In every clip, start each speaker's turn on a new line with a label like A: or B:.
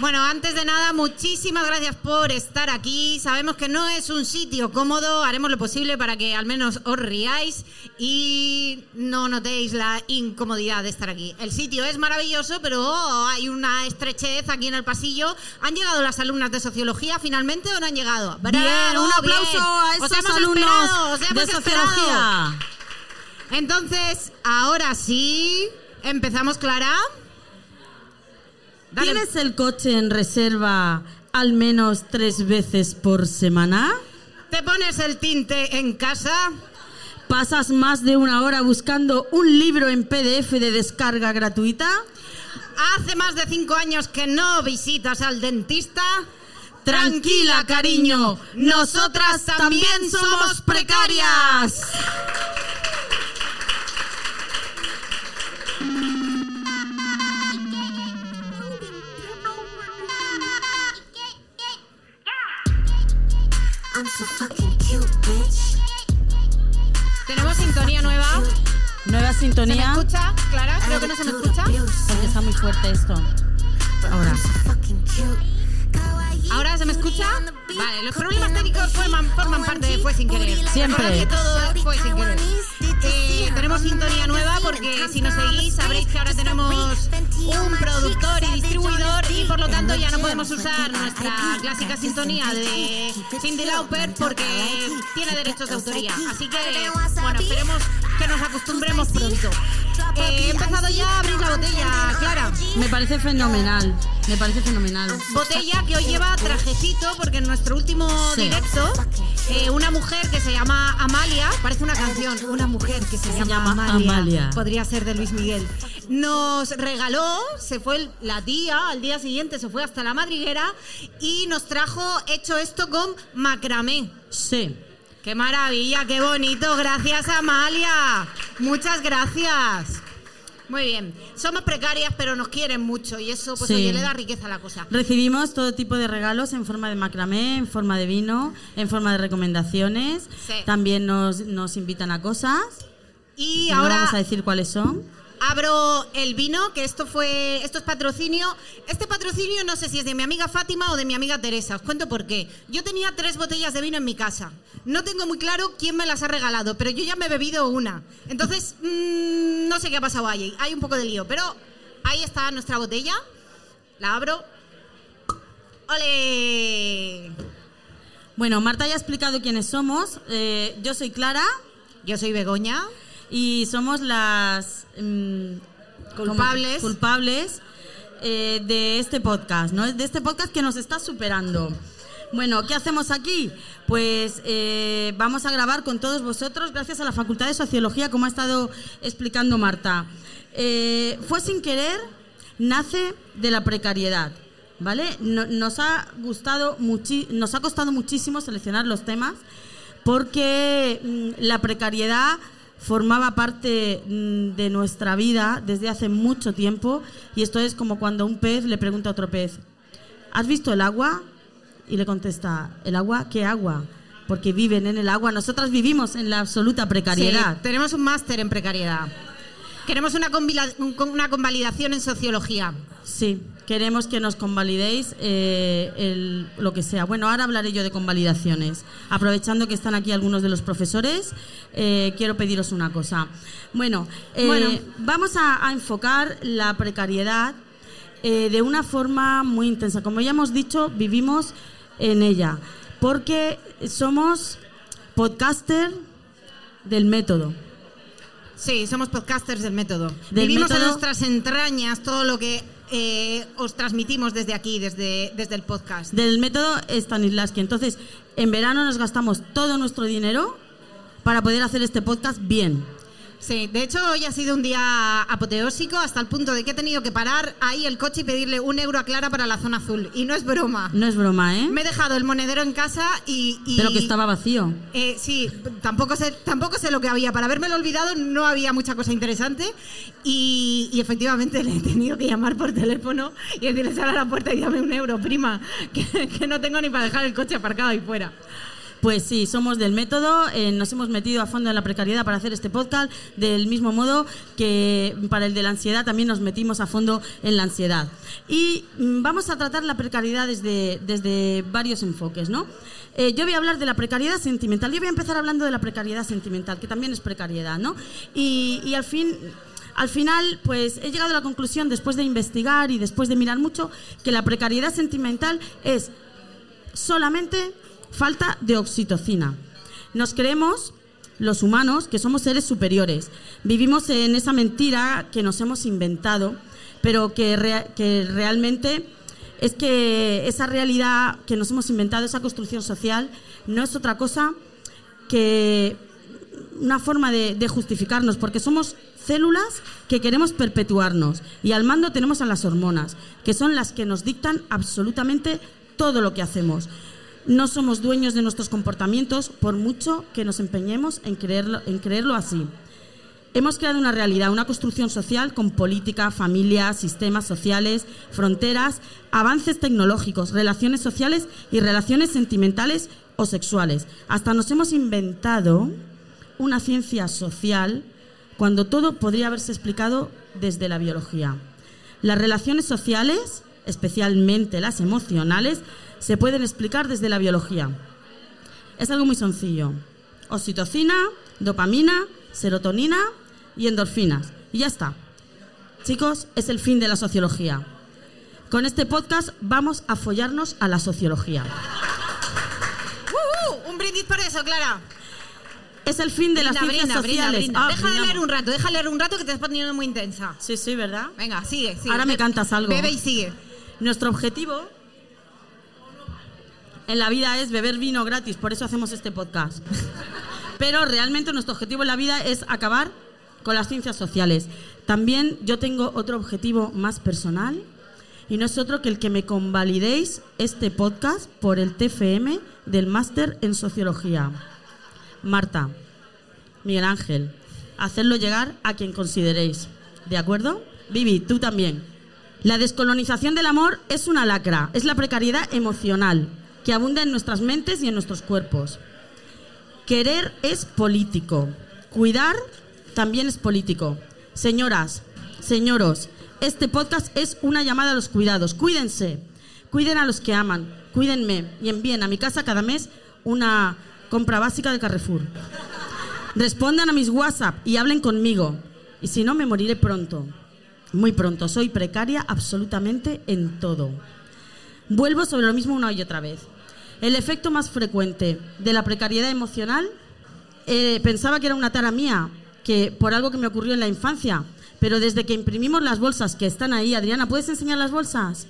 A: Bueno, antes de nada, muchísimas gracias por estar aquí. Sabemos que no es un sitio cómodo, haremos lo posible para que al menos os riáis y no notéis la incomodidad de estar aquí. El sitio es maravilloso, pero hay una estrechez aquí en el pasillo. ¿Han llegado las alumnas de sociología finalmente o no han llegado?
B: Bien, un aplauso
A: Bien.
B: a
A: Os
B: esos
A: hemos
B: alumnos
A: esperado, os
B: de
A: esperado.
B: sociología.
A: Entonces, ahora sí, empezamos, Clara. Dale.
B: ¿Tienes el coche en reserva al menos tres veces por semana?
A: ¿Te pones el tinte en casa?
B: ¿Pasas más de una hora buscando un libro en PDF de descarga gratuita?
A: ¿Hace más de cinco años que no visitas al dentista?
B: Tranquila, cariño, nosotras también somos precarias.
A: Tenemos sintonía nueva.
B: Nueva
A: ¿Se me
B: sintonía.
A: escucha? Clara, creo que no se me escucha.
B: Porque está muy fuerte esto. Ahora.
C: Fucking cute.
A: ¿Ahora se me escucha? Vale, los problemas técnicos forman, forman parte de Fue Sin Querer.
B: Siempre.
A: Recordad que todo fue sin querer. Eh, tenemos sintonía nueva porque si nos seguís sabréis que ahora tenemos un productor y distribuidor y por lo tanto ya no podemos usar nuestra clásica sintonía de Cindy Lauper porque tiene derechos de autoría. Así que, bueno, esperemos que nos acostumbremos pronto. Eh, he empezado ya a abrir la botella, Clara.
B: Me parece fenomenal. Me parece fenomenal.
A: Botella que hoy lleva trajecito porque en nuestro último
B: Sí.
A: directo eh, una mujer que se llama Amalia, parece una canción, una mujer que se, llama,
B: llama
A: Amalia,
B: Amalia.
A: podría ser de Luis Miguel, nos regaló, se fue el- la tía, al día siguiente se fue hasta la madriguera y nos trajo hecho esto con macramé.
B: Sí.
A: ¡Qué maravilla, qué bonito! Gracias, Amalia. Muchas gracias. Muy bien. Somos precarias, pero nos quieren mucho y eso, pues,
B: Sí.
A: oye, le da riqueza a la cosa.
B: Recibimos todo tipo de regalos en forma de macramé, en forma de vino, en forma de recomendaciones.
A: Sí.
B: También nos, nos invitan a cosas.
A: Y
B: no
A: ahora
B: vamos a decir cuáles son.
A: Abro el vino, que esto fue, esto es patrocinio. Este patrocinio no sé si es de mi amiga Fátima o de mi amiga Teresa. Os cuento por qué. Yo tenía tres botellas de vino en mi casa. No tengo muy claro quién me las ha regalado, pero yo ya me he bebido una. Entonces, mm, no sé qué ha pasado ahí. Hay un poco de lío, pero ahí está nuestra botella. La abro. ¡Ole!
B: Bueno, Marta ya ha explicado quiénes somos. Eh, yo soy Clara
A: Yo soy Begoña.
B: Y somos las mm,
A: Culpables.
B: culpables eh, de este podcast, ¿no? De este podcast que nos está superando. Bueno, ¿qué hacemos aquí? Pues eh, vamos a grabar con todos vosotros gracias a la Facultad de Sociología, como ha estado explicando Marta. Eh, fue sin querer, nace de la precariedad, ¿vale? No- nos, ha gustado muchi- nos ha costado muchísimo seleccionar los temas porque mm, la precariedad formaba parte mm, de nuestra vida desde hace mucho tiempo y esto es como cuando un pez le pregunta a otro pez, ¿has visto el agua? Y le contesta, ¿el agua? ¿Qué agua? Porque viven en el agua. Nosotras vivimos en la absoluta precariedad.
A: Sí, tenemos un máster en precariedad. Queremos una, una convalidación en sociología.
B: Sí, queremos que nos convalidéis eh, el- lo que sea. Bueno, ahora hablaré yo de convalidaciones. Aprovechando que están aquí algunos de los profesores, eh, quiero pediros una cosa. Bueno, eh,
A: Bueno.
B: vamos a, a enfocar la precariedad de una forma muy intensa. Como ya hemos dicho, vivimos en ella, porque somos podcaster del método.
A: Sí, somos podcasters del método.
B: Del
A: Vivimos en nuestras entrañas todo lo que eh, os transmitimos desde aquí, desde, desde el podcast.
B: del método Stanislavski. Entonces, en verano nos gastamos todo nuestro dinero para poder hacer este podcast bien.
A: Sí, de hecho hoy ha sido un día apoteósico hasta el punto de que he tenido que parar ahí el coche y pedirle un euro a Clara para la zona azul. Y no es broma.
B: No es broma, ¿eh?
A: Me he dejado el monedero en casa y... y-
B: Pero que estaba vacío.
A: Eh, sí, tampoco sé, tampoco sé lo que había. Para habérmelo olvidado no había mucha cosa interesante y, y efectivamente le he tenido que llamar por teléfono y decirle sal a la puerta y dame un euro, prima, que, que no tengo ni para dejar el coche aparcado ahí fuera.
B: Pues sí, somos del método, eh, nos hemos metido a fondo en la precariedad para hacer este podcast, del mismo modo que para el de la ansiedad también nos metimos a fondo en la ansiedad. Y mm, vamos a tratar la precariedad desde, desde varios enfoques, ¿no? Eh, yo voy a hablar de la precariedad sentimental. Yo voy a empezar hablando de la precariedad sentimental, que también es precariedad, ¿no? Y, y al fin al final, pues he llegado a la conclusión, después de investigar y después de mirar mucho, que la precariedad sentimental es solamente falta de oxitocina. Nos creemos, los humanos, que somos seres superiores. Vivimos en esa mentira que nos hemos inventado, pero que, que realmente es que esa realidad que nos hemos inventado, esa construcción social, no es otra cosa que una forma de justificarnos, porque somos células que queremos perpetuarnos y al mando tenemos a las hormonas, que son las que nos dictan absolutamente todo lo que hacemos. No somos dueños de nuestros comportamientos por mucho que nos empeñemos en creerlo, en creerlo así. Hemos creado una realidad, una construcción social con política, familia, sistemas sociales, fronteras, avances tecnológicos, relaciones sociales y relaciones sentimentales o sexuales. Hasta nos hemos inventado una ciencia social cuando todo podría haberse explicado desde la biología. Las relaciones sociales, especialmente las emocionales, se pueden explicar desde la biología. Es algo muy sencillo. Oxitocina, dopamina, serotonina y endorfinas. Y ya está. Chicos, es el fin de la sociología. Con este podcast vamos a follarnos a la sociología.
C: ¡Uh, uh! Un brindis por eso, Clara.
B: Es el fin de las ciencias
C: brinda,
B: sociales.
C: brinda.
B: Ah,
C: Deja de leer un rato, deja de leer un rato que te estás poniendo muy intensa.
B: Sí, sí, ¿verdad?
C: Venga, sigue, sigue.
B: Ahora me cantas algo.
C: Bebe y sigue.
B: Nuestro objetivo en la vida es beber vino gratis, por eso hacemos este podcast. Pero realmente nuestro objetivo en la vida es acabar con las ciencias sociales. También yo tengo otro objetivo más personal y no es otro que el que me convalidéis este podcast por el TFM del máster en sociología. Marta, Miguel Ángel, hacerlo llegar a quien consideréis. ¿De acuerdo? Vivi, tú también. La descolonización del amor es una lacra, es la precariedad emocional que abunda en nuestras mentes y en nuestros cuerpos. Querer es político, cuidar también es político. Señoras, señoros, este podcast es una llamada a los cuidados. Cuídense, cuiden a los que aman, cuídenme y envíen a mi casa cada mes una compra básica de Carrefour. Respondan a mis WhatsApp y hablen conmigo. Y si no, me moriré pronto. Muy pronto. Soy precaria absolutamente en todo. Vuelvo sobre lo mismo una y otra vez. El efecto más frecuente de la precariedad emocional, eh, pensaba que era una tara mía, que por algo que me ocurrió en la infancia, pero desde que imprimimos las bolsas que están ahí, Adriana, ¿puedes enseñar las bolsas?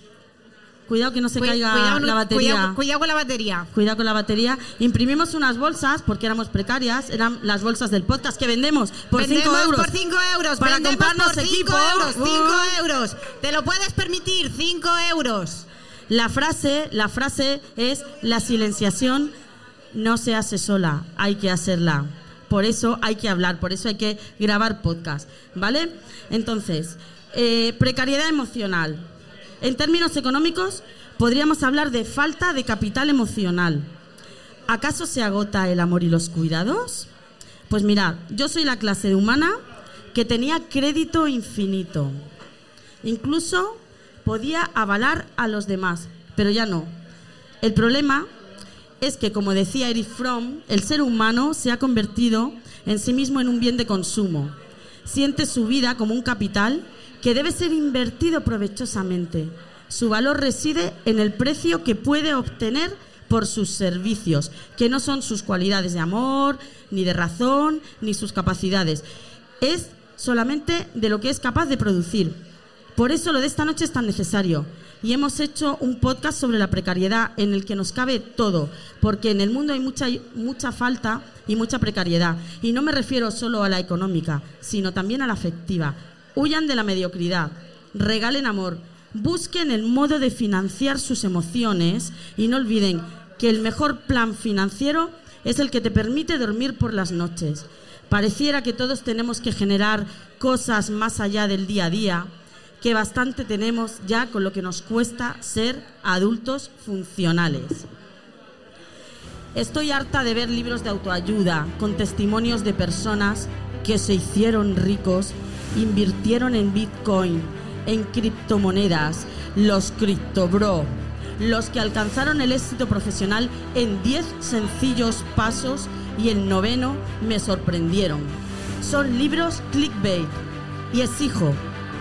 B: Cuidado que no se
C: Cu-
B: caiga
C: cuidado,
B: la batería.
C: Cuidado, cuidado con la batería.
B: Cuidado con la batería. Imprimimos unas bolsas porque éramos precarias, eran las bolsas del podcast que vendemos por 5
C: Vendemos
B: euros.
C: por 5 euros.
B: Para comprarnos
C: por 5
B: equipo.
C: euros. 5
B: Uh.
C: euros. Te lo puedes permitir. 5 euros.
B: La frase, la frase es la silenciación no se hace sola, hay que hacerla. Por eso hay que hablar, por eso hay que grabar podcast, ¿vale? Entonces, eh, precariedad emocional. En términos económicos, podríamos hablar de falta de capital emocional. ¿Acaso se agota el amor y los cuidados? Pues mirad, yo soy la clase humana que tenía crédito infinito. Incluso podía avalar a los demás, pero ya no. El problema es que, como decía Eric Fromm, el ser humano se ha convertido en sí mismo en un bien de consumo. Siente su vida como un capital que debe ser invertido provechosamente. Su valor reside en el precio que puede obtener por sus servicios, que no son sus cualidades de amor, ni de razón, ni sus capacidades. Es solamente de lo que es capaz de producir. Por eso lo de esta noche es tan necesario. Y hemos hecho un podcast sobre la precariedad en el que nos cabe todo, porque en el mundo hay mucha, mucha falta y mucha precariedad. Y no me refiero solo a la económica, sino también a la afectiva. Huyan de la mediocridad, regalen amor, busquen el modo de financiar sus emociones y no olviden que el mejor plan financiero es el que te permite dormir por las noches. Pareciera que todos tenemos que generar cosas más allá del día a día, que bastante tenemos ya con lo que nos cuesta ser adultos funcionales. Estoy harta de ver libros de autoayuda con testimonios de personas que se hicieron ricos, invirtieron en Bitcoin, en criptomonedas, los criptobro, los que alcanzaron el éxito profesional en 10 sencillos pasos y el noveno me sorprendieron. Son libros clickbait y exijo,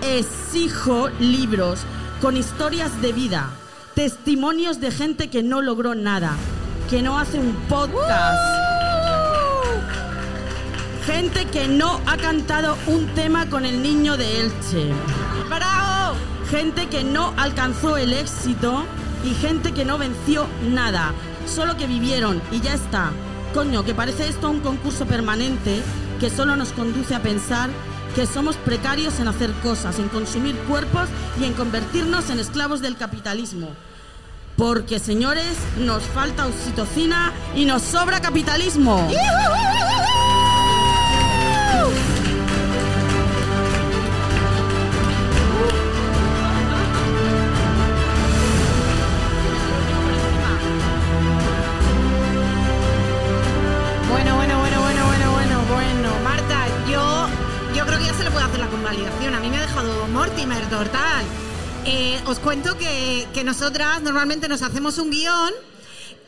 B: exijo libros con historias de vida, testimonios de gente que no logró nada, que no hace un podcast. Gente que no ha cantado un tema con el niño de Elche.
A: ¡Bravo!
B: Gente que no alcanzó el éxito y gente que no venció nada. Solo que vivieron y ya está. Coño, que parece esto un concurso permanente que solo nos conduce a pensar que somos precarios en hacer cosas, en consumir cuerpos y en convertirnos en esclavos del capitalismo. Porque, señores, nos falta oxitocina y nos sobra capitalismo.
A: Mortimer total. Eh, os cuento que, que nosotras normalmente nos hacemos un guion.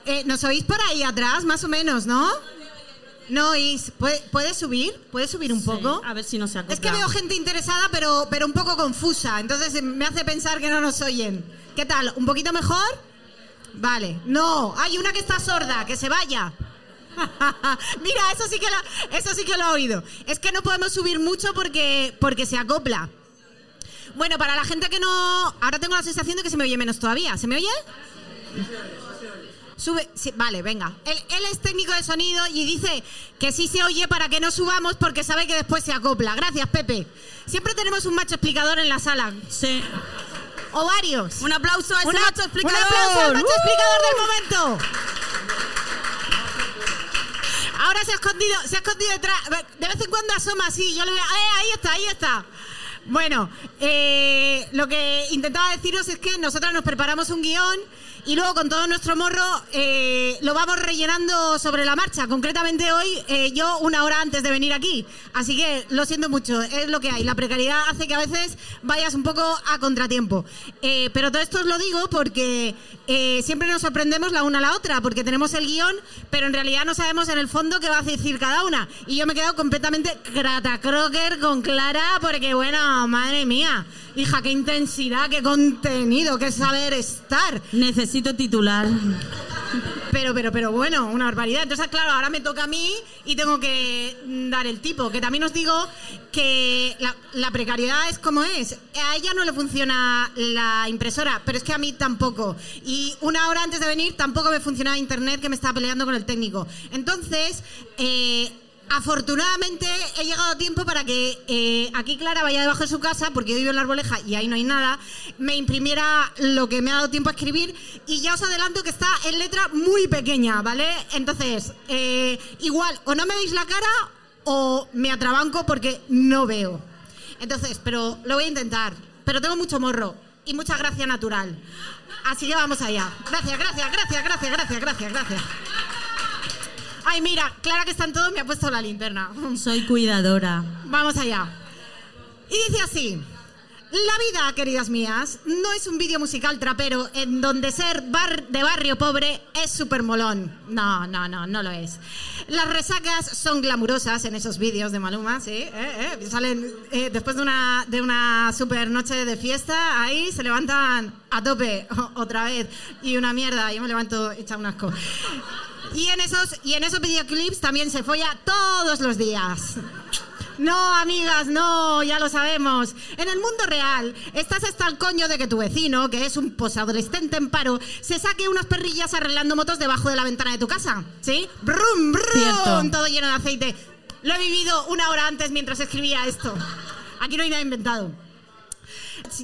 A: Eh, ¿Nos oís por ahí atrás, más o menos, no? No oís. ¿Puede, puede subir? ¿Puede subir un poco?
B: A ver si no se acopla.
A: Es que veo gente interesada, pero, pero un poco confusa. Entonces eh, me hace pensar que no nos oyen. ¿Qué tal? ¿Un poquito mejor? Vale. No, hay una que está sorda, que se vaya. Mira, eso sí que lo, eso sí que lo he oído. Es que no podemos subir mucho porque, porque se acopla. Bueno, para la gente que no. Ahora tengo la sensación de que se me oye menos todavía. ¿Se me oye? Sube, sí, vale, venga. Él, él es técnico de sonido y dice que sí se oye para que no subamos porque sabe que después se acopla. Gracias, Pepe. Siempre tenemos un macho explicador en la sala.
B: Sí.
A: O varios.
B: Un aplauso a ese
A: Una-
B: macho explicador.
A: Un aplauso al macho
B: ¡Uh!
A: explicador del momento. Ahora se ha escondido, se ha escondido detrás. De vez en cuando asoma así. Yo le veo. ¡Eh, ahí está, ahí está! Bueno, eh, lo que intentaba deciros es que nosotras nos preparamos un guion y luego con todo nuestro morro eh, lo vamos rellenando sobre la marcha. Concretamente hoy, eh, yo una hora antes de venir aquí. Así que lo siento mucho, es lo que hay. La precariedad hace que a veces vayas un poco a contratiempo. Eh, pero todo esto os lo digo porque siempre nos sorprendemos la una a la otra, porque tenemos el guion, pero en realidad no sabemos en el fondo qué va a decir cada una. Y yo me he quedado completamente crocker con Clara, porque bueno, madre mía, hija, qué intensidad, qué contenido, qué saber estar.
B: Necesito titular.
A: Pero, pero, pero bueno, una barbaridad. Entonces, claro, ahora me toca a mí y tengo que dar el tipo. Que también os digo que la, la precariedad es como es. A ella no le funciona la impresora, pero es que a mí tampoco. Y una hora antes de venir tampoco me funcionaba internet que me estaba peleando con el técnico. Entonces, eh, Afortunadamente he llegado a tiempo para que eh, aquí Clara vaya debajo de su casa, porque yo vivo en la arboleja y ahí no hay nada, me imprimiera lo que me ha dado tiempo a escribir y ya os adelanto que está en letra muy pequeña, ¿vale? Entonces, eh, igual, o no me veis la cara o me atrabanco porque no veo. Entonces, pero lo voy a intentar. Pero tengo mucho morro y mucha gracia natural. Así que vamos allá. Gracias, gracias, gracias, gracias, gracias, gracias, gracias. Ay, mira, Clara que están todos me ha puesto la linterna.
B: Soy cuidadora.
A: Vamos allá. Y dice así. La vida, queridas mías, no es un vídeo musical trapero en donde ser bar de barrio pobre es súper molón. No, no, no, no lo es. Las resacas son glamurosas en esos vídeos de Maluma, sí. eh, eh, Salen eh, después de una, de una super noche de fiesta, ahí se levantan a tope otra vez. Y una mierda, yo me levanto hecha un asco. Y en esos, y en esos videoclips también se folla todos los días. No, amigas, no, ya lo sabemos. En el mundo real, estás hasta el coño de que tu vecino, que es un posadolescente en paro, se saque unas perrillas arreglando motos debajo de la ventana de tu casa. ¿Sí? Brum, brum,
B: Cierto.
A: todo lleno de aceite. Lo he vivido una hora antes mientras escribía esto. Aquí no hay nada inventado.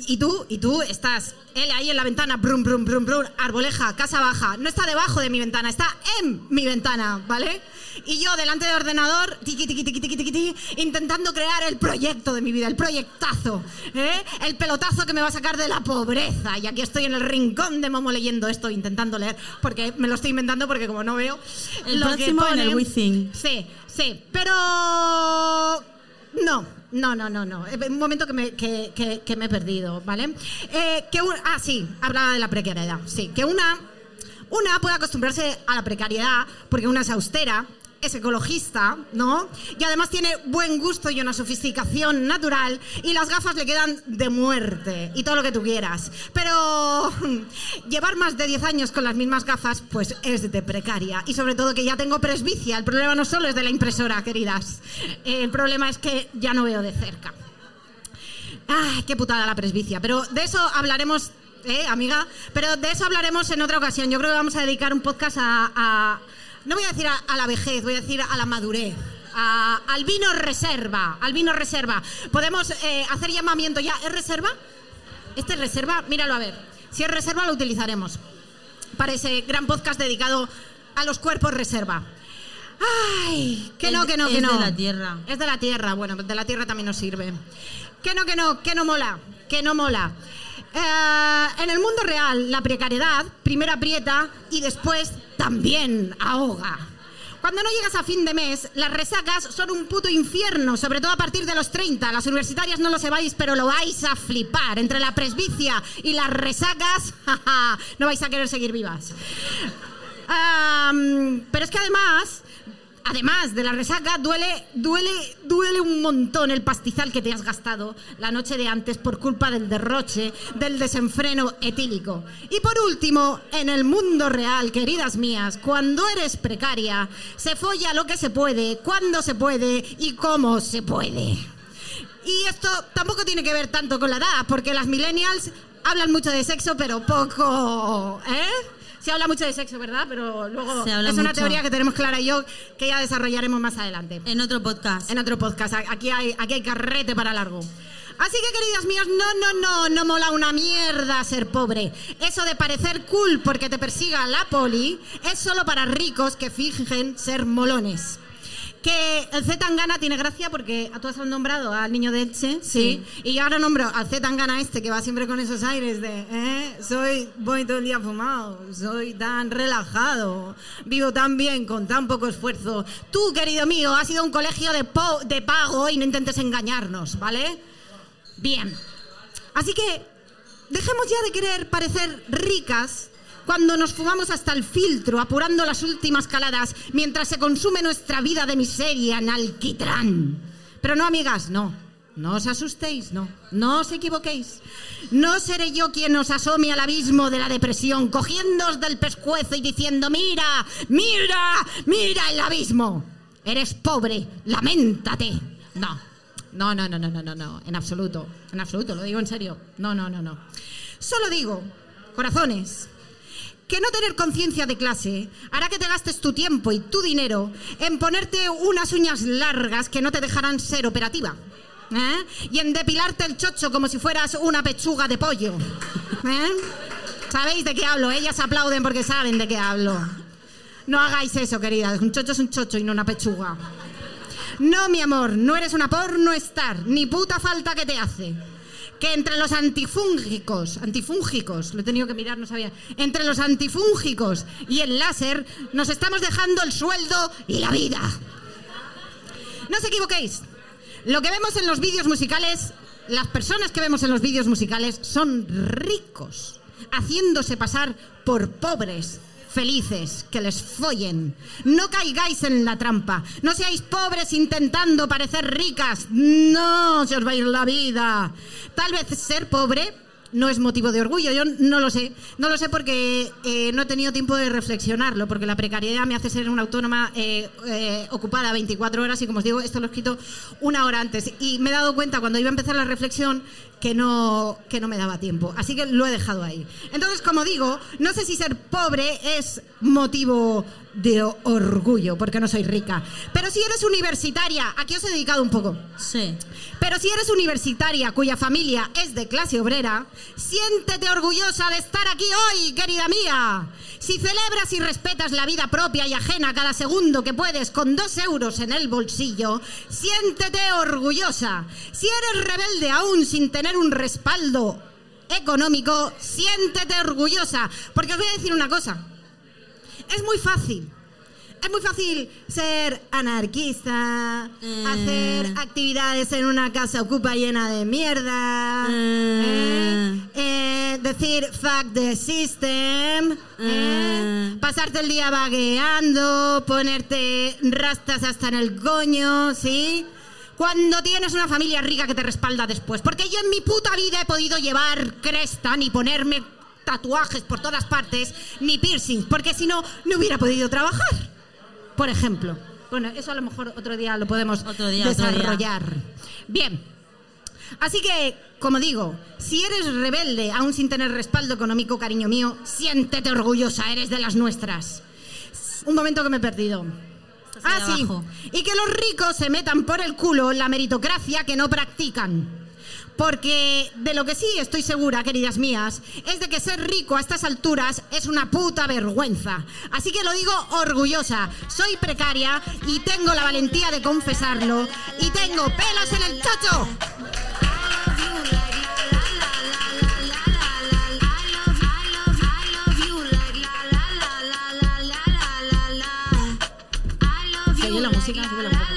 A: Y tú, y tú estás, él ahí en la ventana, brum, brum, brum, brum, arboleja, casa baja. No está debajo de mi ventana, está en mi ventana, ¿vale? Y yo delante del ordenador, tiqui, tiqui, tiqui, tiqui, tiqui, intentando crear el proyecto de mi vida, el proyectazo, ¿eh? el pelotazo que me va a sacar de la pobreza. Y aquí estoy en el rincón de Momo leyendo esto, intentando leer, porque me lo estoy inventando, porque como no veo.
B: El
A: lo que
B: próximo en el
A: pone-
B: Withing.
A: Sí, sí, pero no. No, no, no, no. Eh, Un momento que me, que, que- me he perdido, ¿vale? Eh, que un- ah, sí, hablaba de la precariedad. Sí, que una, una puede acostumbrarse a la precariedad porque una es austera, es ecologista, ¿no? Y además tiene buen gusto y una sofisticación natural y las gafas le quedan de muerte y todo lo que tú quieras. Pero llevar más de 10 años con las mismas gafas, pues es de precaria. Y sobre todo que ya tengo presbicia. El problema no solo es de la impresora, queridas. Eh, El problema es que ya no veo de cerca. Ay, qué putada la presbicia. Pero de eso hablaremos, ¿eh, amiga? Pero de eso hablaremos en otra ocasión. Yo creo que vamos a dedicar un podcast a... a- no voy a decir a, a la vejez, voy a decir a la madurez. a- al vino reserva, al vino reserva. Podemos eh, hacer llamamiento ya. ¿Es reserva? ¿Este es reserva? Míralo a ver. Si es reserva lo utilizaremos para ese gran podcast dedicado a los cuerpos reserva. Ay, que
B: Es-
A: no, que no, que
B: es
A: no.
B: de la tierra.
A: Es de la tierra, bueno, de la tierra también nos sirve. Que no, que no, que no mola, que no mola. Eh, en el mundo real, la precariedad primero aprieta y después también ahoga. Cuando no llegas a fin de mes, las resacas son un puto infierno, sobre todo a partir de los 30. Las universitarias no lo sabéis, pero lo vais a flipar. Entre la presbicia y las resacas, jaja, no vais a querer seguir vivas. Am, pero es que además, además de la resaca, duele, duele, duele un montón el pastizal que te has gastado la noche de antes por culpa del derroche, del desenfreno etílico. Y por último, en el mundo real, queridas mías, cuando eres precaria, se folla lo que se puede, cuando se puede y cómo se puede. Y esto tampoco tiene que ver tanto con la edad, porque las millennials hablan mucho de sexo, pero poco, ¿eh? Se habla mucho de sexo, ¿verdad? Pero luego es una
B: mucho.
A: teoría que tenemos Clara y yo que ya desarrollaremos más adelante.
B: En otro podcast.
A: En otro podcast. Aquí hay, aquí hay carrete para largo. Así que, queridas mías, no, no, no, no mola una mierda ser pobre. Eso de parecer cool porque te persiga la poli es solo para ricos que fingen ser molones. Que el Z Tangana tiene gracia porque tú has nombrado al niño de Elche, sí. Y yo ahora nombro al Z Tangana este que va siempre con esos aires de, ¿eh? Soy, voy todo el día fumado, soy tan relajado, vivo tan bien con tan poco esfuerzo. Tú, querido mío, has ido a un colegio de, po- de pago y no intentes engañarnos, ¿vale? Bien. Así que dejemos ya de querer parecer ricas cuando nos fumamos hasta el filtro, apurando las últimas caladas, mientras se consume nuestra vida de miseria en alquitrán. Pero no, amigas, no. No os asustéis, no. No os equivoquéis. No seré yo quien os asome al abismo de la depresión, cogiéndoos del pescuezo y diciendo, mira, mira, mira el abismo. Eres pobre, lamentate. No, no, no, no, no, no, no, no, en absoluto, en absoluto, lo digo en serio. No, no, no, no. Solo digo, corazones, que no tener conciencia de clase hará que te gastes tu tiempo y tu dinero en ponerte unas uñas largas que no te dejarán ser operativa. ¿eh? Y en depilarte el chocho como si fueras una pechuga de pollo. ¿eh? ¿Sabéis de qué hablo? Ellas aplauden porque saben de qué hablo. No hagáis eso, queridas. Un chocho es un chocho y no una pechuga. No, mi amor, no eres una porno star, ni puta falta que te hace. Que entre los antifúngicos, antifúngicos, lo he tenido que mirar, no sabía, entre los antifúngicos y el láser nos estamos dejando el sueldo y la vida. No os equivoquéis. Lo que vemos en los vídeos musicales, las personas que vemos en los vídeos musicales son ricos, haciéndose pasar por pobres, felices, que les follen. No caigáis en la trampa. No seáis pobres intentando parecer ricas. No, se os va a ir la vida. Tal vez ser pobre no es motivo de orgullo. Yo no lo sé. No lo sé porque eh, no he tenido tiempo de reflexionarlo, porque la precariedad me hace ser una autónoma eh, eh, ocupada 24 horas y como os digo, esto lo he escrito una hora antes. Y me he dado cuenta cuando iba a empezar la reflexión que no, que no me daba tiempo. Así que lo he dejado ahí. Entonces, como digo, no sé si ser pobre es motivo de orgullo, porque no soy rica. Pero si eres universitaria, aquí os he dedicado un poco.
B: Sí.
A: Pero si eres universitaria cuya familia es de clase obrera, siéntete orgullosa de estar aquí hoy, querida mía. Si celebras y respetas la vida propia y ajena cada segundo que puedes con dos euros en el bolsillo, siéntete orgullosa. Si eres rebelde aún sin tener un respaldo económico, siéntete orgullosa. Porque os voy a decir una cosa. Es muy fácil. Es muy fácil ser anarquista,
B: Eh.
A: hacer actividades en una casa ocupa llena de mierda,
B: Eh.
A: eh, eh, decir fuck the system, eh,
B: Eh.
A: pasarte el día vagueando, ponerte rastas hasta en el coño, ¿sí? Cuando tienes una familia rica que te respalda después. Porque yo en mi puta vida he podido llevar cresta ni ponerme tatuajes por todas partes, ni piercings, porque si no, no hubiera podido trabajar. Por ejemplo. Bueno, eso a lo mejor otro día lo podemos
B: Otro día, otro día.
A: desarrollar. Bien. Así que, como digo, si eres rebelde aún sin tener respaldo económico, cariño mío, siéntete orgullosa, eres de las nuestras. Un momento que me he perdido. Ah, sí.
B: abajo.
A: Y que los ricos se metan por el culo la meritocracia que no practican. Porque de lo que sí estoy segura, queridas mías, es de que ser rico a estas alturas es una puta vergüenza. Así que lo digo orgullosa. Soy precaria y tengo la valentía de confesarlo. Y tengo pelos en el chocho. ¿Se oye la música? Súbela un poco.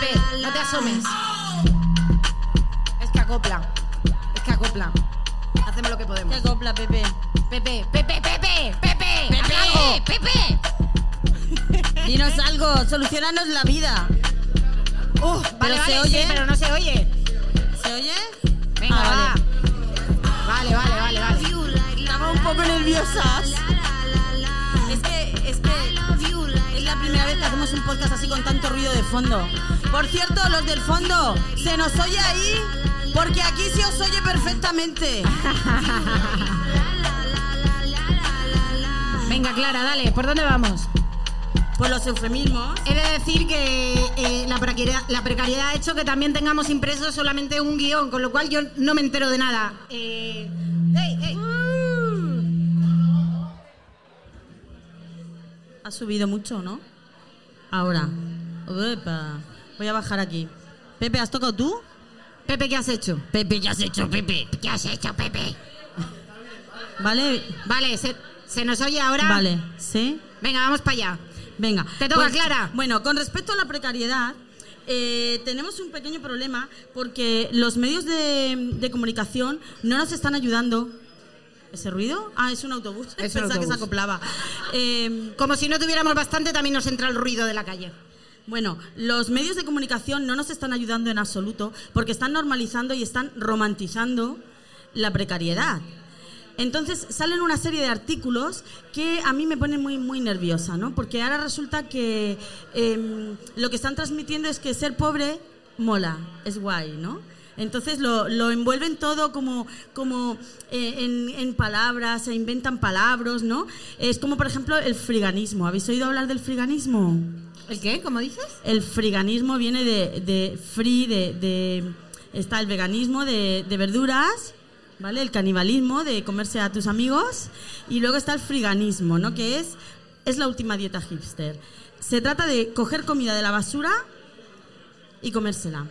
A: Pepe, no te asomes. Es que acopla. Es que acopla. Hacemos lo que podemos.
B: ¿Qué copla, Pepe?
A: Pepe, Pepe, Pepe, Pepe, Pepe, algo, Pepe.
B: Dinos algo, solucionanos la vida.
A: Uh, vale,
B: ¿Pero se
A: vale,
B: oye?
A: sí, pero no se oye.
B: ¿Se oye?
A: Venga,
B: Ah,
A: vale. Vale, vale, vale, vale.
B: Estaba un poco nerviosas. Que hacemos un podcast así con tanto ruido de fondo. Por cierto, los del fondo, ¿se nos oye ahí? Porque aquí se os oye perfectamente.
A: Venga, Clara, dale, ¿por dónde vamos?
B: Pues los eufemismos.
A: He de decir que eh, la, precariedad, la precariedad ha hecho que también tengamos impreso solamente un guion, con lo cual yo no me entero de nada. Eh, ey, ey.
B: Ha subido mucho, ¿no? Ahora. Voy a bajar aquí. Pepe, ¿has tocado tú?
A: Pepe, ¿qué has hecho?
B: Pepe, ¿qué has hecho, Pepe?
A: ¿Qué has hecho, Pepe?
B: ¿Vale?
A: Vale, ¿se, se nos oye ahora?
B: Vale. ¿Sí?
A: Venga, vamos para allá.
B: Venga. pues,
A: Te toca, Clara.
B: Bueno, con respecto a la precariedad, eh, tenemos un pequeño problema porque los medios de, de comunicación no nos están ayudando. ¿Ese ruido? Ah, es un autobús.
A: Es
B: Pensaba que se acoplaba. Eh,
A: Como si no tuviéramos bastante, también nos entra el ruido de la calle.
B: Bueno, los medios de comunicación no nos están ayudando en absoluto porque están normalizando y están romantizando la precariedad. Entonces salen una serie de artículos que a mí me ponen muy, muy nerviosa, ¿no? Porque ahora resulta que em, lo que están transmitiendo es que ser pobre mola, es guay, ¿no? Entonces lo, lo envuelven todo como, como eh, en, en palabras, se inventan palabras, ¿no? Es como, por ejemplo, el friganismo. ¿Habéis oído hablar del friganismo?
A: ¿El qué? ¿Cómo dices?
B: El friganismo viene de, de free, de, de- está el veganismo de, de verduras, ¿vale? El canibalismo de comerse a tus amigos y luego está el friganismo, ¿no? Que es, es la última dieta hipster. Se trata de coger comida de la basura y comérsela.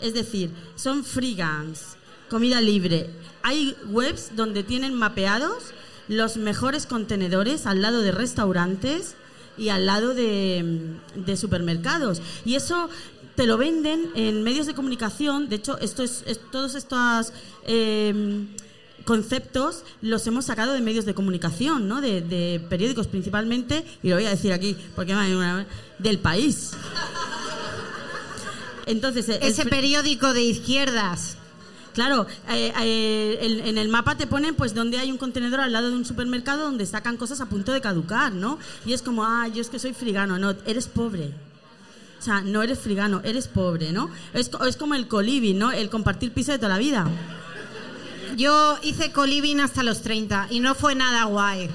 B: Es decir, son frigans, comida libre. Hay webs donde tienen mapeados los mejores contenedores al lado de restaurantes y al lado de, de supermercados. Y eso te lo venden en medios de comunicación. De hecho, esto es, todos estos eh, conceptos los hemos sacado de medios de comunicación, ¿no? de, de periódicos principalmente, y lo voy a decir aquí, porque del país. Entonces,
A: Ese periódico de izquierdas.
B: Claro, eh, eh, el- en el mapa te ponen pues donde hay un contenedor al lado de un supermercado donde sacan cosas a punto de caducar, ¿no? Y es como, ah, yo es que soy frigano, no, eres pobre. O sea, no eres frigano, eres pobre, ¿no? Es, es como el coliving, ¿no? El compartir piso de toda la vida.
A: Yo hice coliving hasta los 30 y no fue nada guay.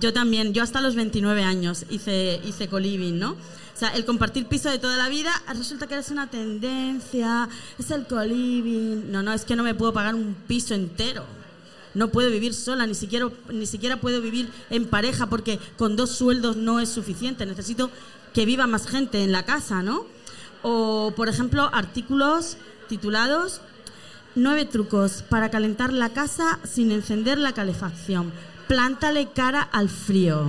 B: Yo también, yo hasta los 29 años hice, hice coliving, ¿no? O sea, el compartir piso de toda la vida resulta que es una tendencia, es el coliving. No, no, es que no me puedo pagar un piso entero. No puedo vivir sola, ni siquiera, ni siquiera puedo vivir en pareja porque con dos sueldos no es suficiente. Necesito que viva más gente en la casa, ¿no? O, por ejemplo, artículos titulados Nueve trucos para calentar la casa sin encender la calefacción. Plántale cara al frío.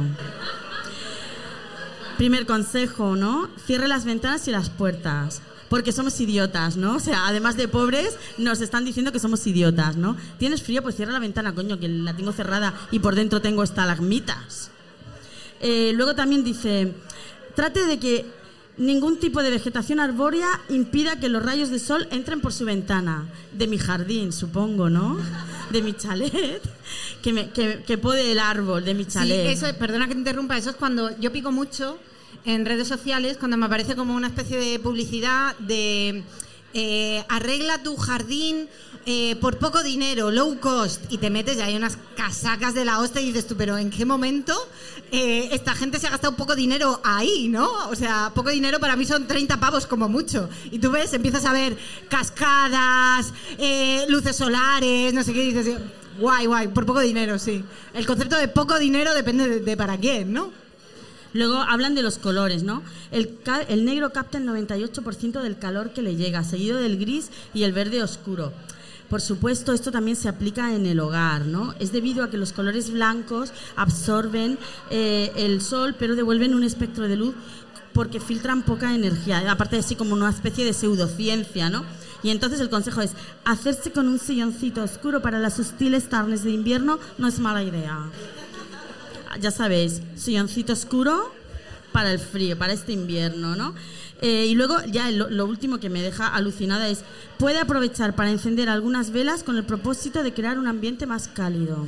B: Primer consejo, ¿no? Cierre las ventanas y las puertas. Porque somos idiotas, ¿no? O sea, además de pobres, nos están diciendo que somos idiotas, ¿no? ¿Tienes frío? Pues cierra la ventana, coño, que la tengo cerrada y por dentro tengo estalagmitas. Eh, luego también dice, trate de que ningún tipo de vegetación arbórea impida que los rayos de sol entren por su ventana. De mi jardín, supongo, ¿no? De mi chalet. Que, me, que, que pode el árbol de mi
A: Sí,
B: chalet.
A: eso, perdona que te interrumpa, eso es cuando yo pico mucho en redes sociales, cuando me aparece como una especie de publicidad de eh, arregla tu jardín eh, por poco dinero, low cost, y te metes y hay unas casacas de la hostia y dices tú, pero ¿en qué momento eh, esta gente se ha gastado poco dinero ahí, ¿no? O sea, poco dinero para mí son 30 pavos como mucho. Y tú ves, empiezas a ver cascadas, luces solares, no sé qué, y dices, guay, guay, por poco dinero, sí. El concepto de poco dinero depende de, de para quién, ¿no?
B: Luego hablan de los colores, ¿no? El, el negro capta el 98% del calor que le llega, seguido del gris y el verde oscuro. Por supuesto, esto también se aplica en el hogar, ¿no? Es debido a que los colores blancos absorben eh, el sol, pero devuelven un espectro de luz porque filtran poca energía, aparte de así como una especie de pseudociencia, ¿no? Y entonces el consejo es, hacerse con un silloncito oscuro para las hostiles tardes de invierno no es mala idea ya sabéis, silloncito oscuro para el frío, para este invierno, ¿no? Eh, y luego, ya lo, lo último que me deja alucinada es, puede aprovechar para encender algunas velas con el propósito de crear un ambiente más cálido.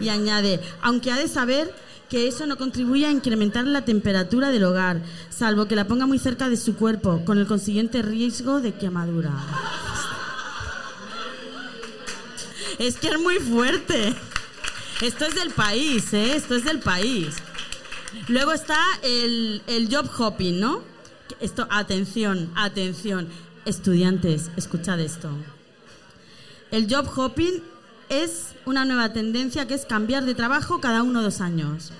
B: Y añade, aunque ha de saber que eso no contribuye a incrementar la temperatura del hogar, salvo que la ponga muy cerca de su cuerpo, con el consiguiente riesgo de quemadura. Es que es muy fuerte. Esto es del país, ¿eh? Esto es del país. Luego está el, el job hopping, ¿no? Esto, atención, atención. Estudiantes, escuchad esto. El job hopping es una nueva tendencia que es cambiar de trabajo cada uno dos años.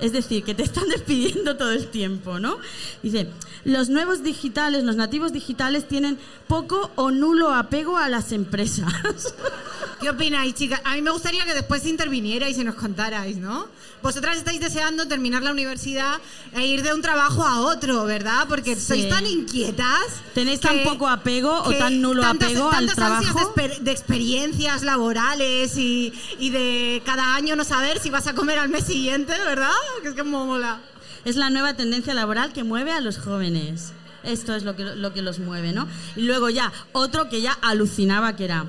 B: Es decir, que te están despidiendo todo el tiempo, ¿no? Dice, los nuevos digitales, los nativos digitales tienen poco o nulo apego a las empresas.
A: ¿Qué opináis, chicas? A mí me gustaría que después intervinierais y nos contarais, ¿no? Vosotras estáis deseando terminar la universidad e ir de un trabajo a otro, ¿verdad? Porque sois
B: Sí.
A: tan inquietas.
B: ¿Tenéis
A: que-
B: tan poco apego o
A: que
B: tan nulo
A: tantas-
B: apego al
A: tantas ansias
B: trabajo?
A: De, de experiencias laborales y, y de cada año no saber si vas a comer al mes siguiente, ¿verdad? Que es como mola.
B: Es la nueva tendencia laboral que mueve a los jóvenes. Esto es lo que, lo que los mueve, ¿no? Y luego ya, otro que ya alucinaba que era,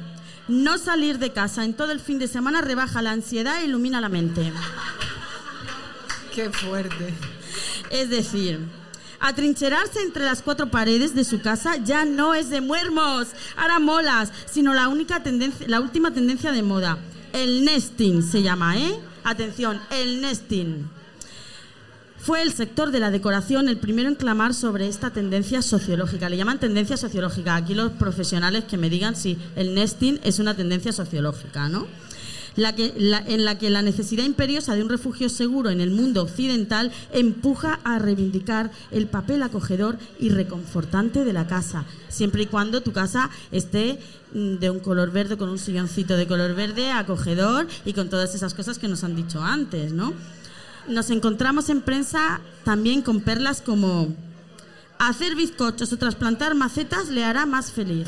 B: no salir de casa en todo el fin de semana rebaja la ansiedad e ilumina la mente.
A: Qué fuerte.
B: Es decir, atrincherarse entre las cuatro paredes de su casa ya no es de muermos, ahora molas, sino la única tendencia, la última tendencia de moda. El nesting se llama, ¿eh? Atención, el nesting. Fue el sector de la decoración el primero en clamar sobre esta tendencia sociológica. Le llaman tendencia sociológica. Aquí los profesionales que me digan si el nesting es una tendencia sociológica, ¿no? En la que la necesidad imperiosa de un refugio seguro en el mundo occidental empuja a reivindicar el papel acogedor y reconfortante de la casa, siempre y cuando tu casa esté mm, de un color verde, con un silloncito de color verde, acogedor y con todas esas cosas que nos han dicho antes, ¿no? Nos encontramos en prensa también con perlas como hacer bizcochos o trasplantar macetas le hará más feliz.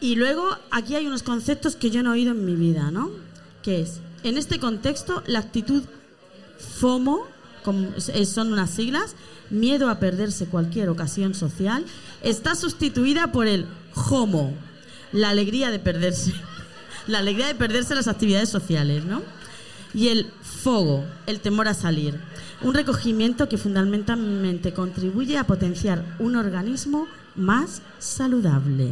B: Y luego aquí hay unos conceptos que yo no he oído en mi vida, ¿no? Que es, en este contexto, la actitud FOMO, son unas siglas, miedo a perderse cualquier ocasión social, está sustituida por el HOMO, la alegría de perderse. La alegría de perderse las actividades sociales, ¿no? Y el fogo, el temor a salir. Un recogimiento que fundamentalmente contribuye a potenciar un organismo más saludable.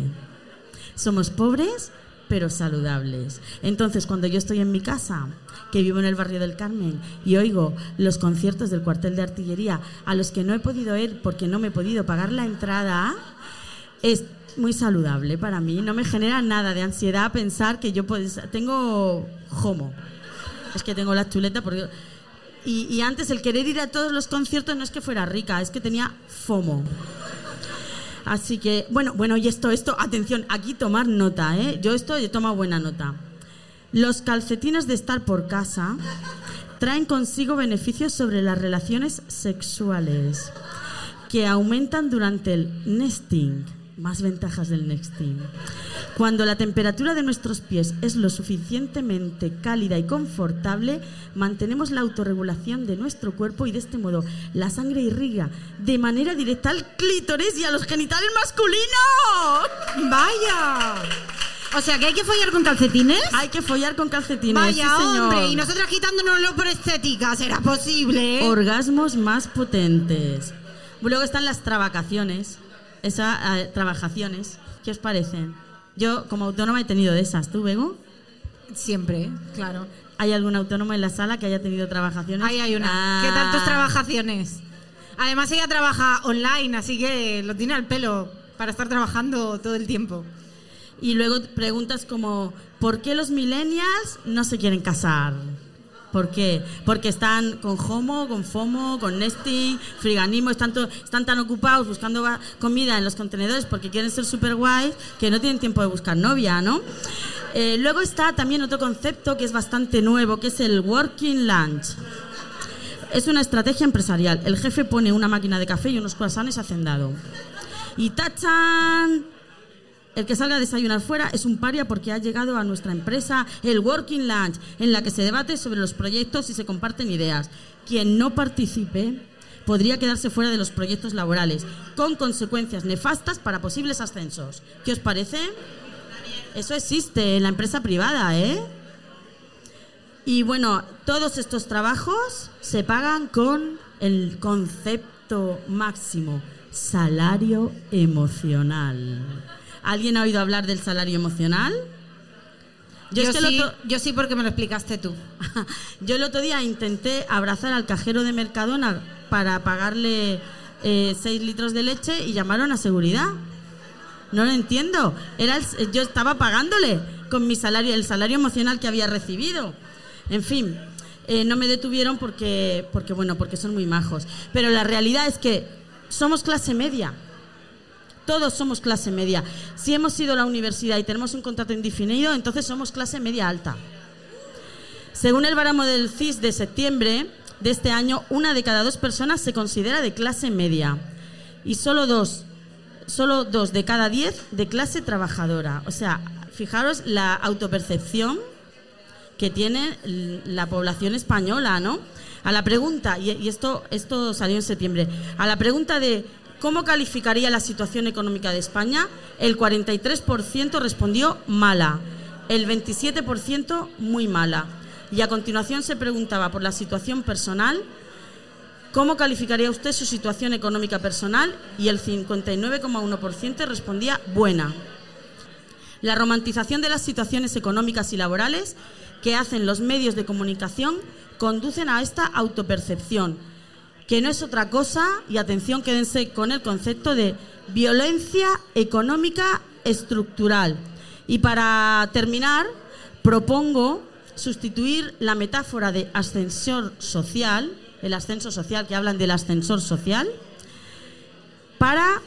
B: Somos pobres, pero saludables. Entonces, cuando yo estoy en mi casa, que vivo en el barrio del Carmen, y oigo los conciertos del cuartel de artillería a los que no he podido ir porque no me he podido pagar la entrada, es muy saludable para mí. No me genera nada de ansiedad pensar que yo pues, tengo homo. Es que tengo la chuleta porque... Y, y antes el querer ir a todos los conciertos no es que fuera rica, es que tenía FOMO. Así que, bueno, bueno, y esto, esto, atención, aquí tomar nota, ¿eh? Yo esto he tomado buena nota. Los calcetines de estar por casa traen consigo beneficios sobre las relaciones sexuales que aumentan durante el nesting. Más ventajas del nesting. Cuando la temperatura de nuestros pies es lo suficientemente cálida y confortable, mantenemos la autorregulación de nuestro cuerpo y de este modo la sangre irriga de manera directa al clítoris y a los genitales masculinos.
A: ¡Vaya! O sea, que hay que follar con calcetines.
B: Hay que follar con calcetines.
A: Vaya,
B: sí, señor.
A: hombre, y nosotras quitándonoslo por estética, ¿será posible?
B: Orgasmos más potentes. Luego están las trabacaciones. Esas trabajaciones. ¿Qué os parecen? Yo, como autónoma, he tenido de esas. ¿Tú, Bego?
A: Siempre, claro.
B: ¿Hay algún autónomo en la sala que haya tenido trabajaciones?
A: Ahí hay una.
B: Ah.
A: ¿Qué tal tus trabajaciones? Además, ella trabaja online, así que lo tiene al pelo para estar trabajando todo el tiempo.
B: Y luego preguntas como, ¿por qué los millennials no se quieren casar? ¿Por qué? Porque están con homo, con FOMO, con nesting, friganismo, están, tan ocupados buscando comida en los contenedores porque quieren ser super guays que no tienen tiempo de buscar novia, ¿no? Eh, luego está también otro concepto que es bastante nuevo, que es el working lunch. Es una estrategia empresarial. El jefe pone una máquina de café y unos croissants hacendado. Y tachan, el que salga a desayunar fuera es un paria porque ha llegado a nuestra empresa el Working Lunch, en la que se debate sobre los proyectos y se comparten ideas. Quien no participe podría quedarse fuera de los proyectos laborales, con consecuencias nefastas para posibles ascensos. ¿Qué os parece? Eso existe en la empresa privada, ¿eh? Y bueno, todos estos trabajos se pagan con el concepto máximo, salario emocional. ¿Alguien ha oído hablar del salario emocional?
A: Yo,
B: es que el
A: sí,
B: otro-
A: yo sí porque me lo explicaste tú.
B: Yo el otro día intenté abrazar al cajero de Mercadona para pagarle 6 litros de leche y llamaron a seguridad. No lo entiendo. Era el- yo estaba pagándole con mi salario, el salario emocional que había recibido. En fin, eh, no me detuvieron porque, porque, bueno, porque son muy majos. Pero la realidad es que somos clase media. Todos somos clase media. Si hemos ido a la universidad y tenemos un contrato indefinido, entonces somos clase media alta. Según el baremo del CIS de septiembre de este año, una de cada dos personas se considera de clase media y solo dos, solo dos de cada diez de clase trabajadora. O sea, fijaros la autopercepción que tiene la población española, ¿no? A la pregunta, y esto, esto salió en septiembre, a la pregunta de cómo calificaría la situación económica de España, el 43% respondió mala, el 27% muy mala. Y a continuación se preguntaba por la situación personal, ¿cómo calificaría usted su situación económica personal? Y el 59,1% respondía buena. La romantización de las situaciones económicas y laborales que hacen los medios de comunicación conducen a esta autopercepción, que no es otra cosa, y atención, quédense con el concepto de violencia económica estructural. Y para terminar, propongo sustituir la metáfora de ascensor social, el ascenso social, que hablan del ascensor social, para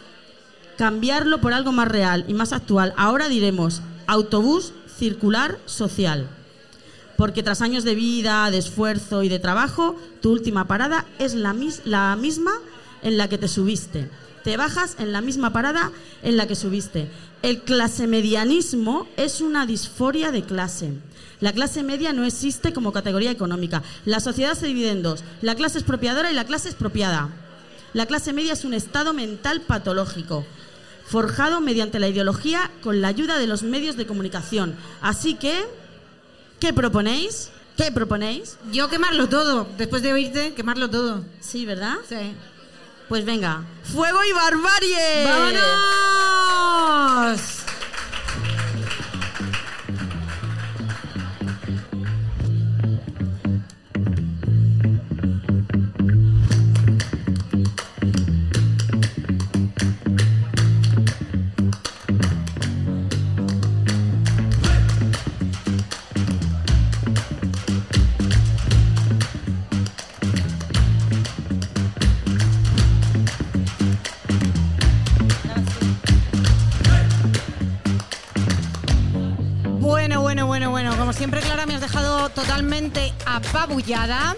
B: cambiarlo por algo más real y más actual. Ahora diremos autobús circular social. Porque tras años de vida, de esfuerzo y de trabajo, tu última parada es la, mis- la misma en la que te subiste. Te bajas en la misma parada en la que subiste. El clasemedianismo es una disforia de clase. La clase media no existe como categoría económica. La sociedad se divide en dos. La clase expropiadora y la clase expropiada. La clase media es un estado mental patológico, forjado mediante la ideología con la ayuda de los medios de comunicación. Así que, ¿qué proponéis? ¿Qué proponéis?
A: Yo quemarlo todo. Después de oírte, quemarlo todo.
B: Sí, ¿verdad?
A: Sí.
B: Pues venga, fuego y barbarie.
A: ¡Vámonos! Totalmente apabullada.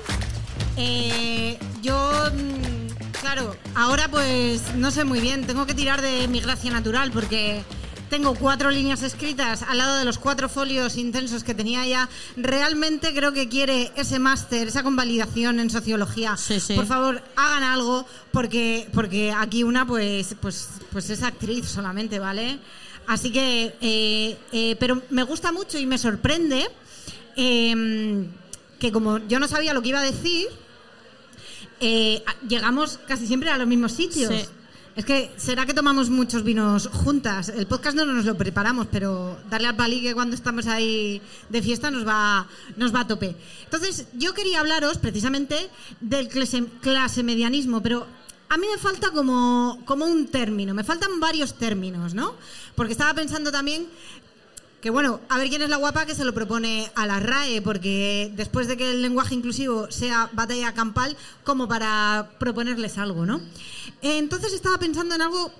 A: Eh, yo, mm, claro, ahora pues no sé muy bien. Tengo que tirar de mi gracia natural porque tengo cuatro líneas escritas al lado de los cuatro folios intensos que tenía ya. Realmente creo que quiere ese máster, esa convalidación en sociología.
B: Sí, sí.
A: Por favor, hagan algo porque, porque aquí una pues, pues, pues es actriz solamente, ¿vale? Así que, eh, eh, pero me gusta mucho y me sorprende eh, que como yo no sabía lo que iba a decir, eh, llegamos casi siempre a los mismos sitios.
B: Sí.
A: Es que, ¿será que tomamos muchos vinos juntas? El podcast no nos lo preparamos, pero darle al palique cuando estamos ahí de fiesta nos va, nos va a tope. Entonces, yo quería hablaros precisamente del clase, clase medianismo, pero a mí me falta como, como un término, me faltan varios términos, ¿no? Porque estaba pensando también que bueno, a ver quién es la guapa que se lo propone a la RAE, porque después de que el lenguaje inclusivo sea batalla campal, como para proponerles algo, ¿no? Entonces estaba pensando en algo,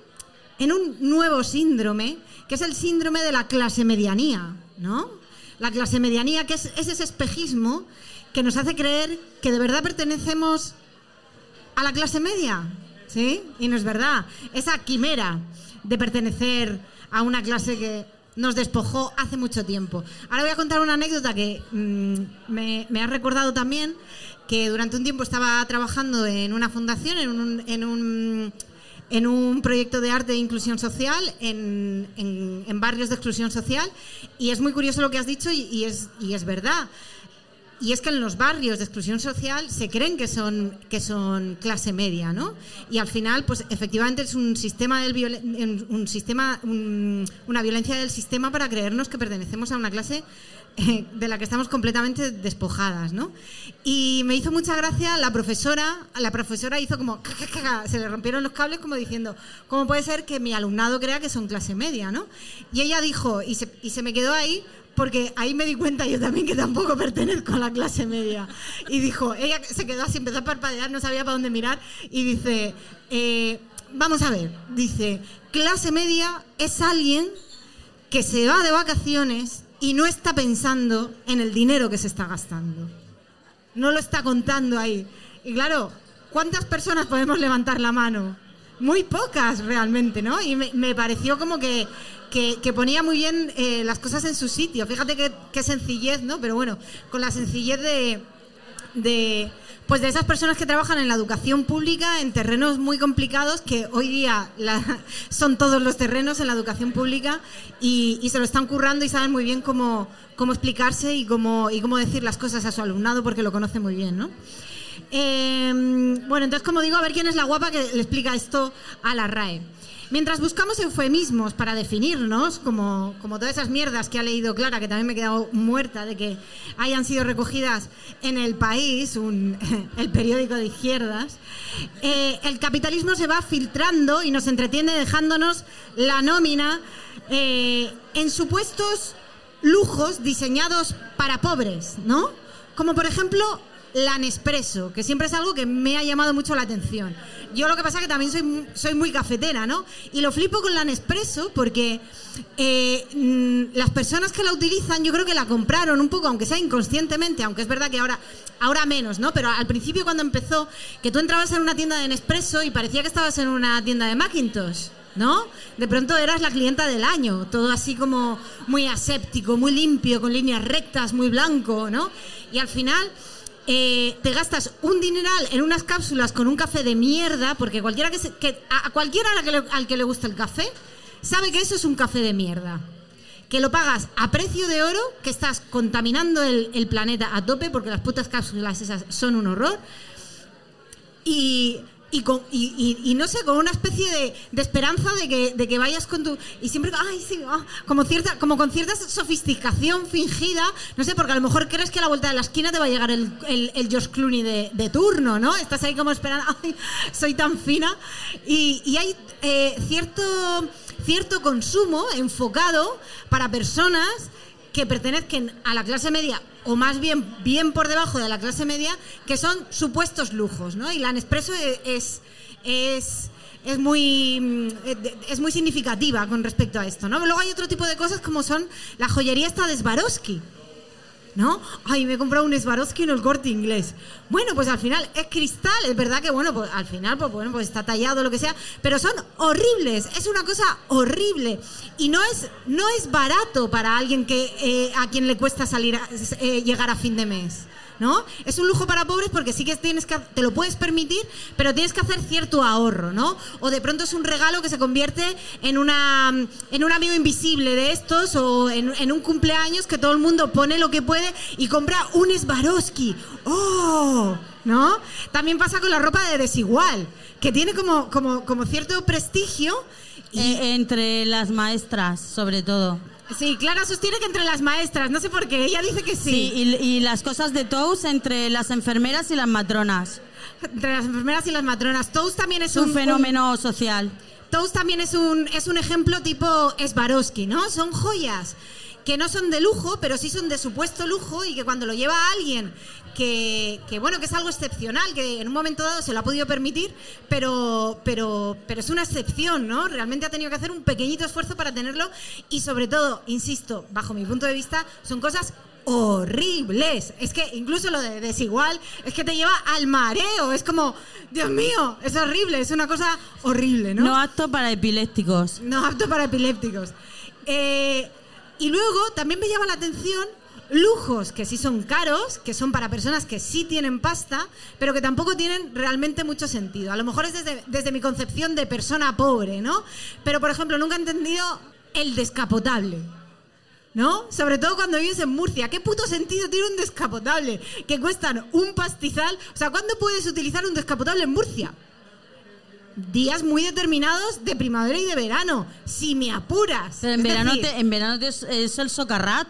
A: en un nuevo síndrome, que es el síndrome de la clase medianía, ¿no? La clase medianía, que es, es ese espejismo que nos hace creer que de verdad pertenecemos a la clase media, ¿sí? Y no es verdad. Esa quimera de pertenecer a una clase que nos despojó hace mucho tiempo. Ahora voy a contar una anécdota que mm, me, ha recordado también que durante un tiempo estaba trabajando en una fundación, en un, en un, en un proyecto de arte e inclusión social, en, en- barrios de exclusión social, y es muy curioso lo que has dicho y es, y es verdad. Y es que en los barrios de exclusión social se creen que son, que son clase media, ¿no? Y al final, pues efectivamente es un sistema, del un sistema un- una violencia del sistema para creernos que pertenecemos a una clase de la que estamos completamente despojadas, ¿no? Y me hizo mucha gracia la profesora, la profesora hizo como, se le rompieron los cables como diciendo, ¿cómo puede ser que mi alumnado crea que son clase media, ¿no? Y ella dijo, y se, y se me quedó ahí, porque ahí me di cuenta yo también que tampoco pertenezco a la clase media. Y dijo, ella se quedó así, empezó a parpadear, no sabía para dónde mirar, y dice, eh, vamos a ver, dice, clase media es alguien que se va de vacaciones y no está pensando en el dinero que se está gastando. No lo está contando ahí. Y claro, ¿cuántas personas podemos levantar la mano? Muy pocas realmente, ¿no? Y me, pareció como que, que- ponía muy bien eh, las cosas en su sitio. Fíjate qué, sencillez, ¿no? Pero bueno, con la sencillez de pues de esas personas que trabajan en la educación pública en terrenos muy complicados que hoy día son todos los terrenos en la educación pública y, y se lo están currando y saben muy bien cómo, cómo explicarse y cómo, y cómo decir las cosas a su alumnado porque lo conoce muy bien, ¿no? Eh, bueno, entonces como digo, a ver quién es la guapa que le explica esto a la RAE. Mientras buscamos eufemismos para definirnos, como, como todas esas mierdas que ha leído Clara, que también me he quedado muerta de que hayan sido recogidas en El País, un- el periódico de izquierdas, eh, el capitalismo se va filtrando y nos entretiene dejándonos la nómina eh, en supuestos lujos diseñados para pobres, ¿no? Como por ejemplo la Nespresso, que siempre es algo que me ha llamado mucho la atención. Yo lo que pasa es que también soy, mu- soy muy cafetera, ¿no? Y lo flipo con la Nespresso porque eh, mm, las personas que la utilizan yo creo que la compraron un poco, aunque sea inconscientemente, aunque es verdad que ahora, ahora menos, ¿no? Pero al principio cuando empezó, que tú entrabas en una tienda de Nespresso y parecía que estabas en una tienda de Macintosh. ¿No? De pronto eras la clienta del año, todo así como muy aséptico, muy limpio, con líneas rectas, muy blanco, ¿no? Y al final eh, te gastas un dineral en unas cápsulas con un café de mierda, porque cualquiera que, se- que- a cualquiera al que, le, al que le gusta el café sabe que eso es un café de mierda. que lo pagas a precio de oro, que estás contaminando el, el planeta a tope porque las putas cápsulas esas son un horror. Y, y, con, y, y- no sé, con una especie de, de esperanza de que, de que vayas con tu... Y siempre, ay, sí, ah", como, cierta, como con cierta sofisticación fingida, no sé, porque a lo mejor crees que a la vuelta de la esquina te va a llegar el, el, George Clooney de, de turno, ¿no? Estás ahí como esperando, ay, soy tan fina. Y, y hay eh, cierto, cierto consumo enfocado para personas que pertenezcan a la clase media o más bien bien por debajo de la clase media, que son supuestos lujos, ¿no? Y la Nespresso e- es, es, es, muy, mm, es muy significativa con respecto a esto, ¿no? Luego hay otro tipo de cosas como son la joyería esta de Swarovski, ¿no? Ay, me he comprado un Swarovski en el corte inglés. Bueno, pues al final es cristal, es verdad que bueno, pues al final pues bueno, pues está tallado lo que sea, pero son horribles, es una cosa horrible y no es no es barato para alguien que eh, a quien le cuesta salir a- eh, llegar a fin de mes. ¿No? Es un lujo para pobres porque sí que tienes que te lo puedes permitir, pero tienes que hacer cierto ahorro, ¿no? O de pronto es un regalo que se convierte en una en un amigo invisible de estos o en, un cumpleaños que todo el mundo pone lo que puede y compra un Swarovski. ¡Oh! ¿No? También pasa con la ropa de desigual, que tiene como, como, como cierto prestigio. Y,
B: Eh, entre las maestras, sobre todo.
A: Sí, Clara sostiene que entre las maestras, no sé por qué, ella dice que
B: Sí, y, y las cosas de Tous entre las enfermeras y las matronas.
A: Entre las enfermeras y las matronas. Toast también es,
B: Es un fenómeno social.
A: Toast también es un, es un ejemplo tipo Swarovski, ¿no? Son joyas que no son de lujo, pero sí son de supuesto lujo y que cuando lo lleva alguien que, que, bueno, que es algo excepcional, que en un momento dado se lo ha podido permitir, pero, pero, pero es una excepción, ¿no? Realmente ha tenido que hacer un pequeñito esfuerzo para tenerlo y sobre todo, insisto, bajo mi punto de vista, son cosas horribles. Es que incluso lo de desigual es que te lleva al mareo. Es como, Dios mío, es horrible, es una cosa horrible, ¿no?
B: No apto para epilépticos.
A: No apto para epilépticos. Eh, y luego también me llama la atención lujos que sí son caros, que son para personas que sí tienen pasta, pero que tampoco tienen realmente mucho sentido. A lo mejor es desde, desde mi concepción de persona pobre, ¿no? Pero, por ejemplo, nunca he entendido el descapotable. ¿No? Sobre todo cuando vives en Murcia. ¿Qué puto sentido tiene un descapotable? Que cuestan un pastizal. O sea, ¿cuándo puedes utilizar un descapotable en Murcia? Días muy determinados de primavera y de verano, si me apuras.
B: Pero en
A: Es
B: verano,
A: decir,
B: te- en verano te- es, es el socarrat.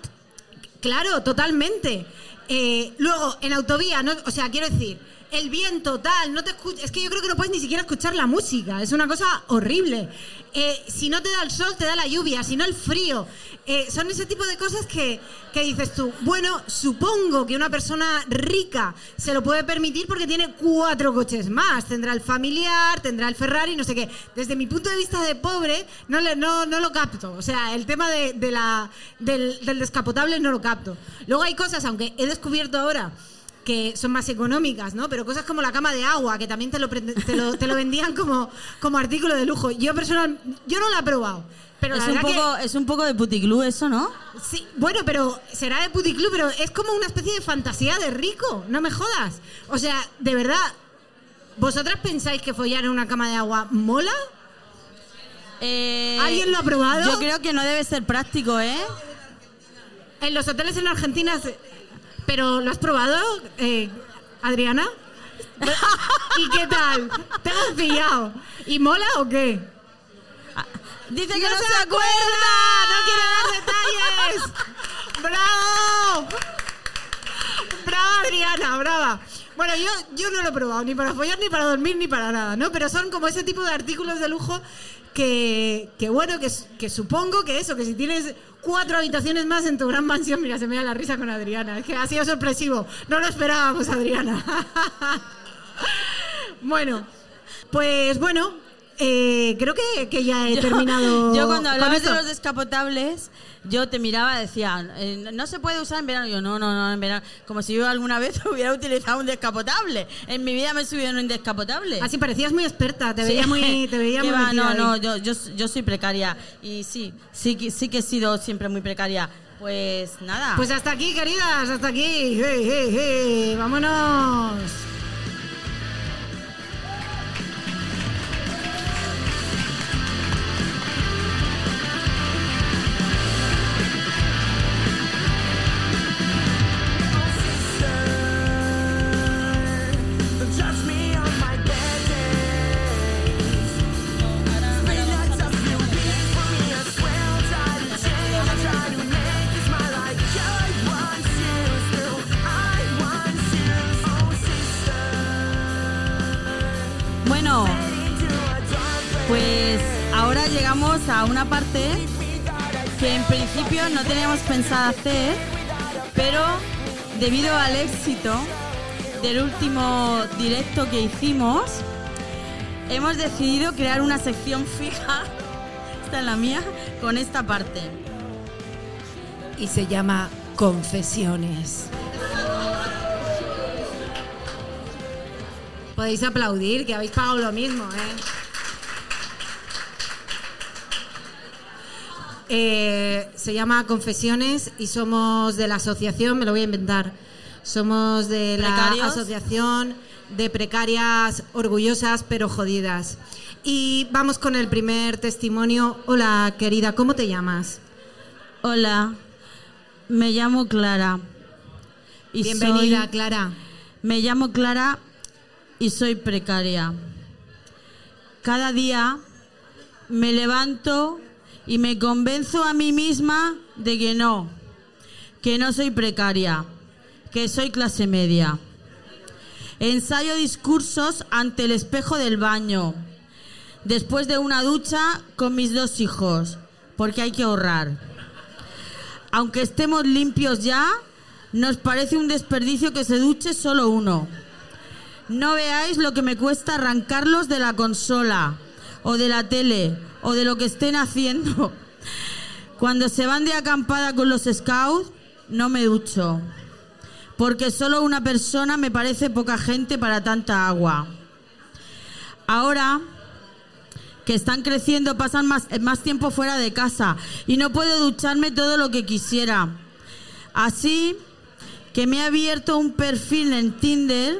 A: Claro, totalmente. Eh, luego, en autovía, no, o sea, quiero decir, el viento, tal, no te escuchas. Es que yo creo que no puedes ni siquiera escuchar la música. Es una cosa horrible. Eh, si no te da el sol, te da la lluvia. Si no, el frío. Eh, son ese tipo de cosas que, que dices tú, bueno, supongo que una persona rica se lo puede permitir porque tiene cuatro coches más. Tendrá el familiar, tendrá el Ferrari, no sé qué. Desde mi punto de vista de pobre, no, lo capto. O sea, el tema de, de la, del, del descapotable no lo capto. Luego hay cosas, aunque he descubierto ahora que son más económicas, ¿no? Pero cosas como la cama de agua, que también te lo, te lo, te lo vendían como, como artículo de lujo. Yo personal, yo no la he probado. Pero
B: Es un,
A: que-
B: poco, es un poco de puticlú eso, ¿no?
A: Sí, bueno, pero será de puticlub, pero es como una especie de fantasía de rico, no me jodas. O sea, de verdad, ¿vosotras pensáis que follar en una cama de agua mola?
B: Eh,
A: ¿Alguien lo ha probado?
B: Yo creo que no debe ser práctico, ¿eh?
A: En los hoteles en Argentina, ¿pero lo has probado, eh, Adriana? ¿Y qué tal? ¿Te has pillado? ¿Y mola o qué?
B: Dice que
A: ¡No
B: no,
A: se
B: se
A: acuerda!
B: acuerda.
A: ¡No quiere dar detalles! ¡Bravo! ¡Brava, Adriana! ¡Brava! Bueno, yo, yo no lo he probado, ni para follar, ni para dormir, ni para nada, ¿no? Pero son como ese tipo de artículos de lujo que, bueno, que, que supongo que eso, que si tienes cuatro habitaciones más en tu gran mansión, mira, se me da la risa con Adriana, es que ha sido sorpresivo, no lo esperábamos, Adriana. bueno, pues bueno, eh, creo que, que ya he terminado.
B: Yo cuando hablabas de los descapotables, yo te miraba y decía, eh, no se puede usar en verano. Yo, no, no, no, en verano. Como si yo alguna vez hubiera utilizado un descapotable. En mi vida me he subido en un descapotable.
A: Así parecías muy experta, te veía
B: Sí.
A: muy, te veía
B: ¿Qué
A: muy
B: va? No, no, yo, yo, yo soy precaria. Y sí, sí, sí que he sido siempre muy precaria. Pues nada.
A: Pues hasta aquí, queridas, hasta aquí. Hey, hey, hey, vámonos.
B: Bueno, pues ahora llegamos a una parte que en principio no teníamos pensado hacer, pero debido al éxito del último directo que hicimos, hemos decidido crear una sección fija, esta es la mía, con esta parte.
A: Y se llama Confesiones. Podéis aplaudir, que habéis pagado lo mismo, ¿eh? Eh, se llama Confesiones y somos de la asociación, me lo voy a inventar, somos de la
B: ¿Precarios?
A: asociación de precarias orgullosas pero jodidas. Y vamos con el primer testimonio. Hola, querida, ¿cómo te llamas?
B: Hola, me llamo Clara. Y
A: Bienvenida,
B: soy-
A: Clara.
B: Me llamo Clara y soy precaria. Cada día me levanto y me convenzo a mí misma de que no, que no soy precaria, que soy clase media. Ensayo discursos ante el espejo del baño, después de una ducha con mis dos hijos, porque hay que ahorrar. Aunque estemos limpios ya, nos parece un desperdicio que se duche solo uno. No veáis lo que me cuesta arrancarlos de la consola, o de la tele, o de lo que estén haciendo. Cuando se van de acampada con los scouts, no me ducho. Porque solo una persona me parece poca gente para tanta agua. Ahora que están creciendo, pasan más, más tiempo fuera de casa y no puedo ducharme todo lo que quisiera. Así que me he abierto un perfil en Tinder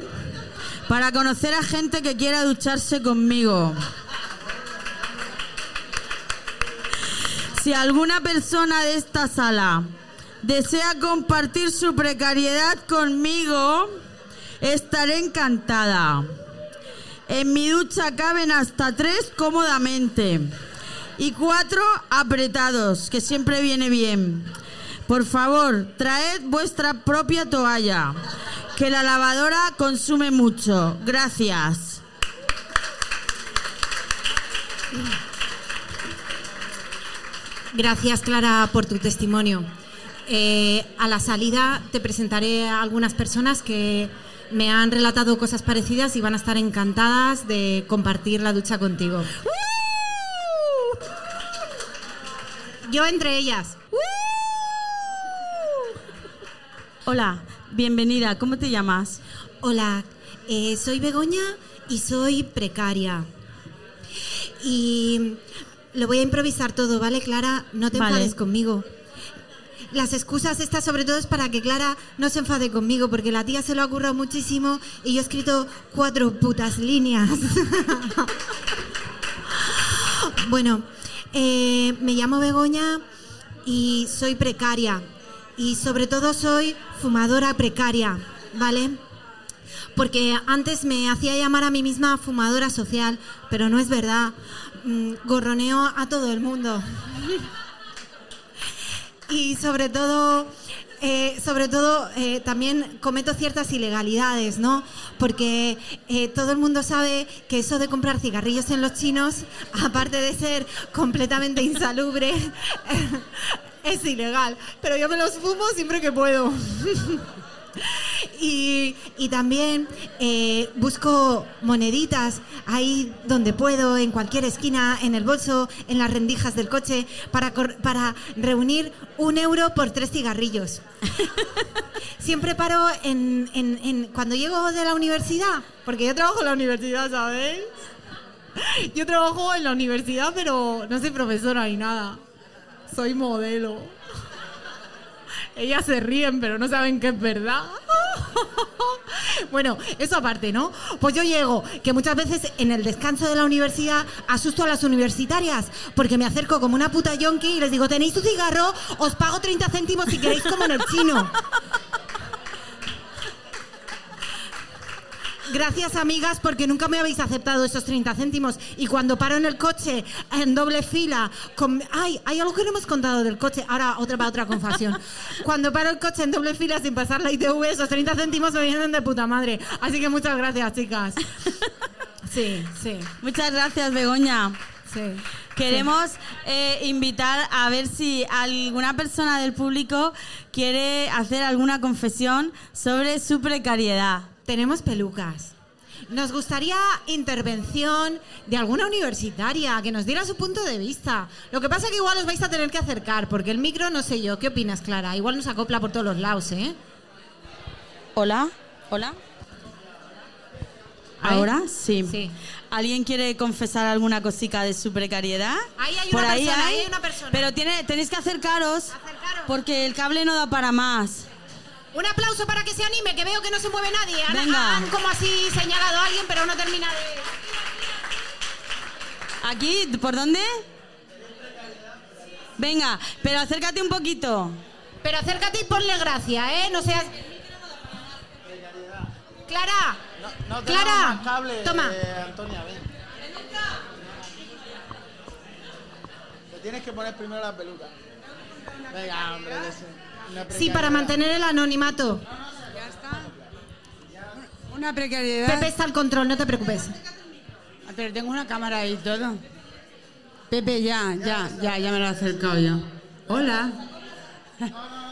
B: para conocer a gente que quiera ducharse conmigo. Si alguna persona de esta sala desea compartir su precariedad conmigo, estaré encantada. En mi ducha caben hasta tres cómodamente y cuatro apretados, que siempre viene bien. Por favor, traed vuestra propia toalla, que la lavadora consume mucho. Gracias.
A: Gracias, Clara, por tu testimonio. Eh, a la salida te presentaré a algunas personas que me han relatado cosas parecidas y van a estar encantadas de compartir la ducha contigo. Yo entre ellas.
B: Hola, bienvenida. ¿Cómo te llamas?
A: Hola, eh, soy Begoña y soy precaria. Y lo voy a improvisar todo, ¿vale, Clara? No te
B: Vale.
A: enfades conmigo. Las excusas estas sobre todo es para que Clara no se enfade conmigo, porque la tía se lo ha currado muchísimo y yo he escrito cuatro putas líneas. bueno, eh, me llamo Begoña y soy precaria. Y sobre todo soy fumadora precaria, ¿vale? Porque antes me hacía llamar a mí misma fumadora social, pero no es verdad. Mm, Gorroneo a todo el mundo. y sobre todo, eh, sobre todo eh, también cometo ciertas ilegalidades, ¿no? Porque eh, todo el mundo sabe que eso de comprar cigarrillos en los chinos, aparte de ser completamente insalubre, es ilegal. Pero yo me los fumo siempre que puedo. Y, y también eh, busco moneditas ahí donde puedo, en cualquier esquina, en el bolso, en las rendijas del coche, para, para reunir un euro por tres cigarrillos. Siempre paro en, en- en- cuando llego de la universidad, porque yo trabajo en la universidad, ¿sabéis? Yo trabajo en la universidad, pero no soy profesora ni nada. Soy modelo. Ellas se ríen, pero no saben que es verdad. Bueno, eso aparte, ¿no? Pues yo llego, que muchas veces en el descanso de la universidad asusto a las universitarias, porque me acerco como una puta yonki y les digo, ¿tenéis un cigarro? Os pago 30 céntimos si queréis como en el chino. Gracias, amigas, porque nunca me habéis aceptado esos 30 céntimos. Y cuando paro en el coche en doble fila, con... ay, hay algo que no hemos contado del coche. Ahora otra para otra confesión. Cuando paro el coche en doble fila sin pasar la ITV, esos 30 céntimos me vienen de puta madre. Así que muchas gracias, chicas. Sí, sí.
B: Muchas gracias, Begoña.
A: Sí.
B: Queremos eh, invitar a ver si alguna persona del público quiere hacer alguna confesión sobre su precariedad.
A: Tenemos pelucas. Nos gustaría intervención de alguna universitaria que nos diera su punto de vista. Lo que pasa es que igual os vais a tener que acercar, porque el micro no sé yo. ¿Qué opinas, Clara? Igual nos acopla por todos los lados, ¿eh?
B: Hola, hola. ¿Ahora? Sí.
A: Sí.
B: ¿Alguien quiere confesar alguna cosica de su precariedad?
A: Ahí hay
B: Por
A: una
B: ahí
A: persona,
B: hay,
A: ahí hay una persona.
B: Pero tiene, tenéis que acercaros,
A: Acercaros.
B: porque el cable no da para más.
A: Un aplauso para que se anime, que veo que no se mueve nadie. Han,
B: Venga.
A: han como así señalado a alguien, pero no termina de...
B: ¿Aquí? ¿Por dónde? Venga, pero acércate un poquito.
A: Pero acércate y ponle gracia, ¿eh? No seas... Clara.
D: No
A: Clara.
D: cable,
A: Toma.
D: eh, Antonia, ven. Te tienes que poner primero la peluca. Venga, hombre, sí.
A: Para mantener el anonimato.
E: Una precariedad.
A: Pepe está al control, no te preocupes.
E: Ah, Pero tengo una cámara y todo. Pepe, ya, ya, ya, ya me lo he acercado yo. Hola.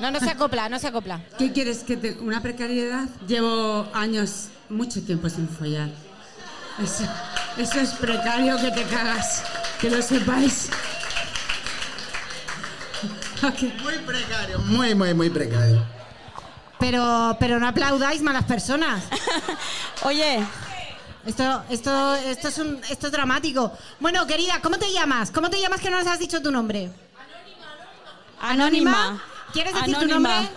A: No, no se acopla, no se acopla.
E: ¿Qué quieres que te... ¿Una precariedad? Llevo años, mucho tiempo sin follar. Eso, eso es precario que te cagas. Que lo sepáis.
D: Muy precario, muy, muy, muy precario.
A: Pero, pero no aplaudáis malas personas.
B: Oye,
A: Esto, esto, esto es un, esto es dramático. Bueno, querida, ¿cómo te llamas? ¿Cómo te llamas que no nos has dicho tu nombre?
B: Anónima.
A: ¿Quieres decir tu
B: Anónima.
A: nombre?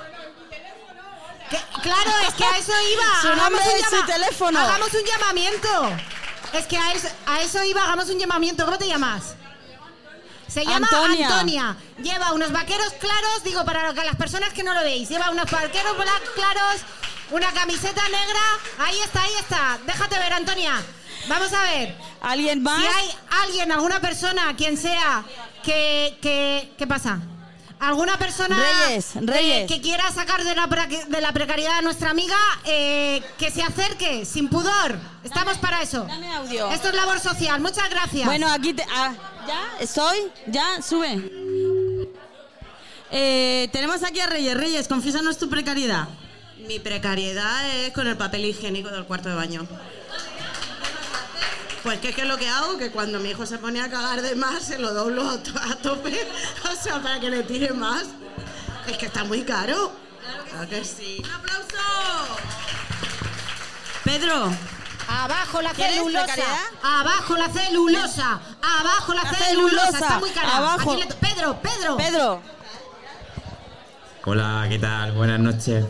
A: Claro, es que a eso iba.
B: Su
A: Hagamos
B: nombre
A: un
B: y su teléfono.
A: Hagamos un llamamiento. Es que a eso, a eso iba, hagamos un llamamiento. ¿Cómo te llamas? Se llama
B: Antonia.
A: Antonia. Lleva unos vaqueros claros, digo, para las personas que no lo veis. Lleva unos vaqueros bla- claros, una camiseta negra. Ahí está, ahí está. Déjate ver, Antonia. Vamos a ver.
B: ¿alguien más?
A: Si hay alguien, alguna persona, quien sea, que, que ¿qué pasa? ¿Alguna persona
B: Reyes, Reyes.
A: Que, quiera sacar de la, de la precariedad a nuestra amiga, eh, que se acerque, sin pudor? Estamos para eso.
B: dame audio.
A: Esto es labor social. Muchas gracias.
B: Bueno, aquí te... ah, ¿Ya? ¿Estoy? ¿Ya? Sube. Eh, tenemos aquí a Reyes. Reyes, confiésanos tu precariedad.
F: Mi precariedad es con el papel higiénico del cuarto de baño. Pues que es que lo que hago, que cuando mi hijo se pone a cagar de más, se lo doblo a, to- a tope, o sea, para que le tire más. Es que está muy caro. Claro que sí. ¡Un aplauso!
B: Pedro,
A: Abajo la
B: ¿Quieres
A: celulosa. Abajo la celulosa. Abajo la,
B: La
A: celulosa.
B: celulosa.
A: Está muy cara.
B: Abajo.
A: Le Pedro, Pedro.
B: Pedro.
G: Hola, ¿qué tal? Buenas noches.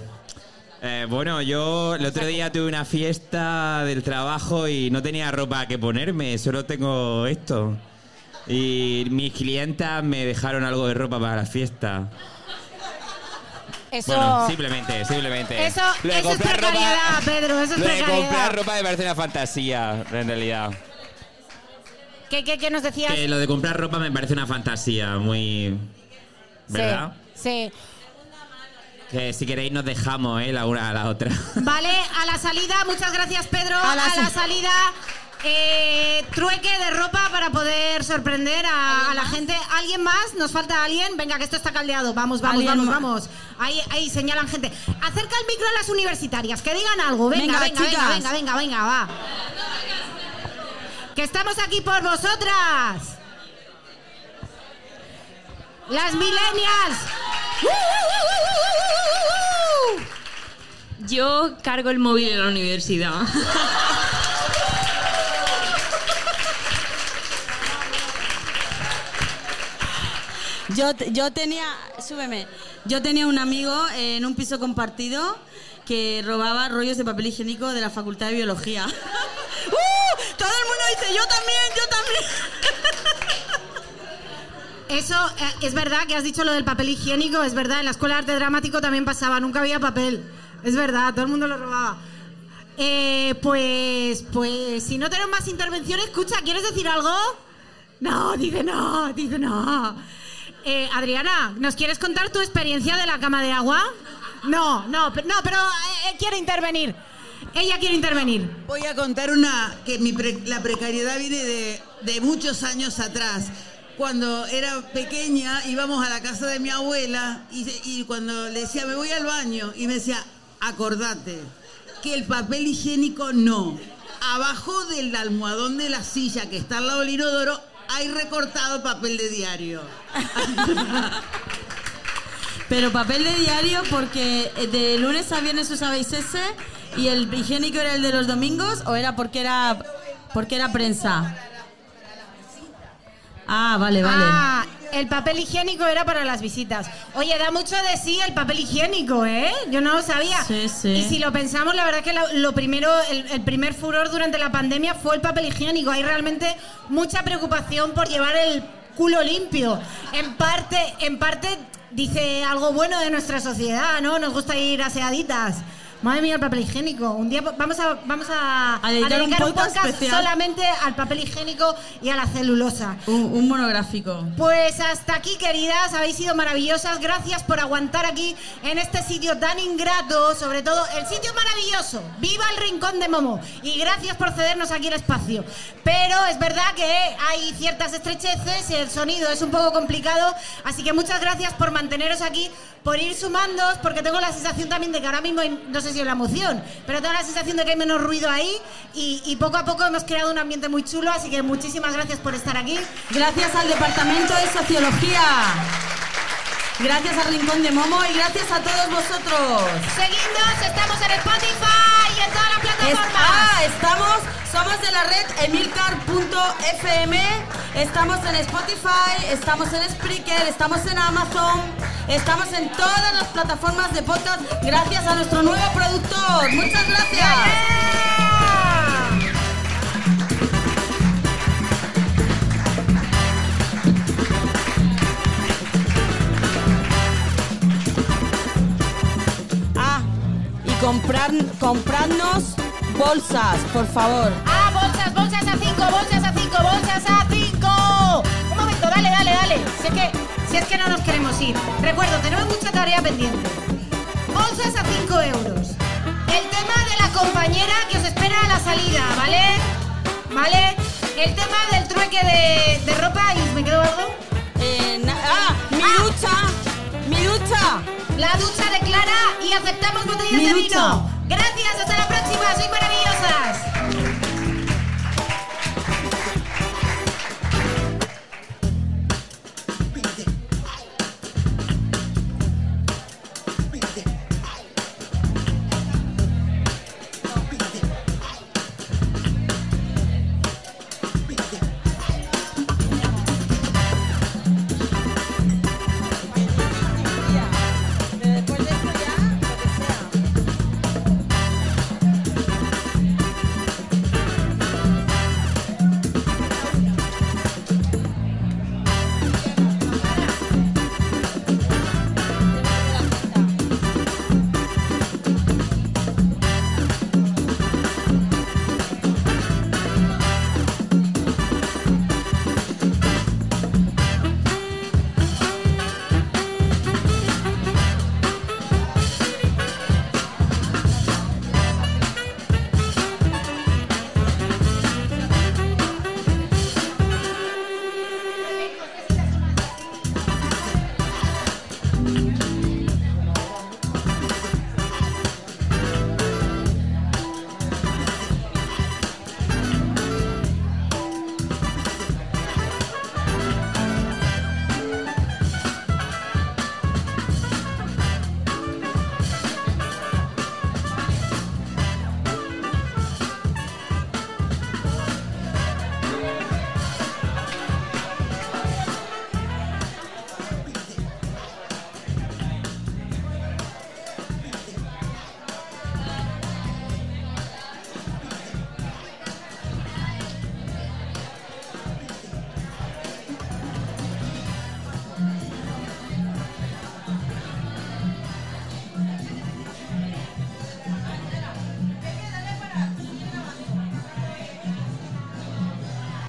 G: Eh, bueno, yo el otro día tuve una fiesta del trabajo y no tenía ropa que ponerme, solo tengo esto. Y mis clientas me dejaron algo de ropa para la fiesta.
A: Eso.
G: Bueno, simplemente, simplemente.
A: Eso,
G: Lo de
A: eso es
G: comprar
A: precariedad, Pedro. Eso es
G: Lo de
A: precariedad.
G: comprar ropa me parece una fantasía, en realidad.
A: ¿Qué, qué, qué nos decías?
G: Que lo de comprar ropa me parece una fantasía, muy... ¿Verdad?
A: Sí, sí.
G: Que si queréis nos dejamos, ¿eh? La una a la otra.
A: Vale, a la salida, muchas gracias Pedro. A
B: A
A: la,
B: la sa-
A: salida, eh, trueque de ropa para poder sorprender a, a la gente. ¿Alguien más? ¿Nos falta alguien? Venga, que esto está caldeado. Vamos, vamos,
B: ¿Alguien
A: vamos,
B: más?
A: vamos. Ahí, ahí señalan gente. Acerca el micro a las universitarias, que digan algo. Venga,
B: Venga,
A: venga, venga, venga, venga, venga, va. Que estamos aquí por vosotras. Las millennials.
H: Yo cargo el móvil en la universidad.
B: Yo, yo tenía, súbeme, yo tenía un amigo en un piso compartido que robaba rollos de papel higiénico de la Facultad de Biología. ¡Uh! Todo el mundo dice, yo también, yo también.
A: Eso eh, es verdad que has dicho lo del papel higiénico, es verdad, en la escuela de arte dramático también pasaba, nunca había papel. Es verdad, todo el mundo lo robaba. Eh, pues, pues, si no tenemos más intervenciones, escucha, ¿quieres decir algo? No, dice no, dice no. Eh, Adriana, ¿nos quieres contar tu experiencia de la cama de agua? No, no, pe- no, pero eh, quiere intervenir. ella quiere intervenir.
I: Voy a contar una que mi pre- la precariedad viene de, de muchos años atrás. Cuando era pequeña íbamos a la casa de mi abuela y, y cuando le decía me voy al baño y me decía acordate que el papel higiénico no. Abajo del almohadón de la silla que está al lado del inodoro hay recortado papel de diario.
B: Pero papel de diario porque eh, de lunes a viernes usabais ese y el higiénico era el de los domingos o era porque era porque era prensa. Ah, vale, vale.
A: Ah, el papel higiénico era para las visitas. Oye, da mucho de sí el papel higiénico, ¿eh? Yo no lo sabía.
B: Sí, sí.
A: Y si lo pensamos, la verdad que lo, lo primero, el, el primer furor durante la pandemia fue el papel higiénico. Hay realmente mucha preocupación por llevar el culo limpio. En parte, en parte dice algo bueno de nuestra sociedad, ¿no? Nos gusta ir aseaditas. Madre mía, el papel higiénico. Un día vamos a, vamos a,
B: A dedicar un podcast especial.
A: solamente al papel higiénico y a la celulosa.
B: Un, un monográfico.
A: Pues hasta aquí, queridas, habéis sido maravillosas. Gracias por aguantar aquí en este sitio tan ingrato, sobre todo el sitio maravilloso. ¡Viva el Rincón de Momo! Y gracias por cedernos aquí el espacio. Pero es verdad que hay ciertas estrecheces, el sonido es un poco complicado, así que muchas gracias por manteneros aquí, por ir sumándoos, porque tengo la sensación también de que ahora mismo, hay- no sé si es la emoción, pero tengo la sensación de que hay menos ruido ahí y, y poco a poco hemos creado un ambiente muy chulo, así que muchísimas gracias por estar aquí.
B: Gracias al Departamento de Sociología. Gracias al Rincón de Momo y gracias a todos vosotros.
A: Seguidnos, estamos en Spotify y en todas las
B: Ah, estamos, somos de la red emilcar.fm, estamos en Spotify, estamos en Spreaker, estamos en Amazon, estamos en todas las plataformas de podcast gracias a nuestro nuevo productor. Muchas gracias. Ah, comprar, comprarnos bolsas, por favor.
A: Ah, bolsas, bolsas a 5, bolsas a 5, bolsas a 5. Un momento, dale, dale, dale. Si es que, si es que no nos queremos ir. Recuerdo, tenemos mucha tarea pendiente. Bolsas a 5 euros. El tema de la compañera que os espera a la salida, ¿vale? ¿Vale? El tema del trueque de, de ropa y me quedo algo.
B: Eh, ah, mi ducha, mi ducha.
A: La ducha de Clara y aceptamos botellas
B: Mi
A: de
B: ducha.
A: vino. Gracias, hasta la próxima. Soy maravillosas.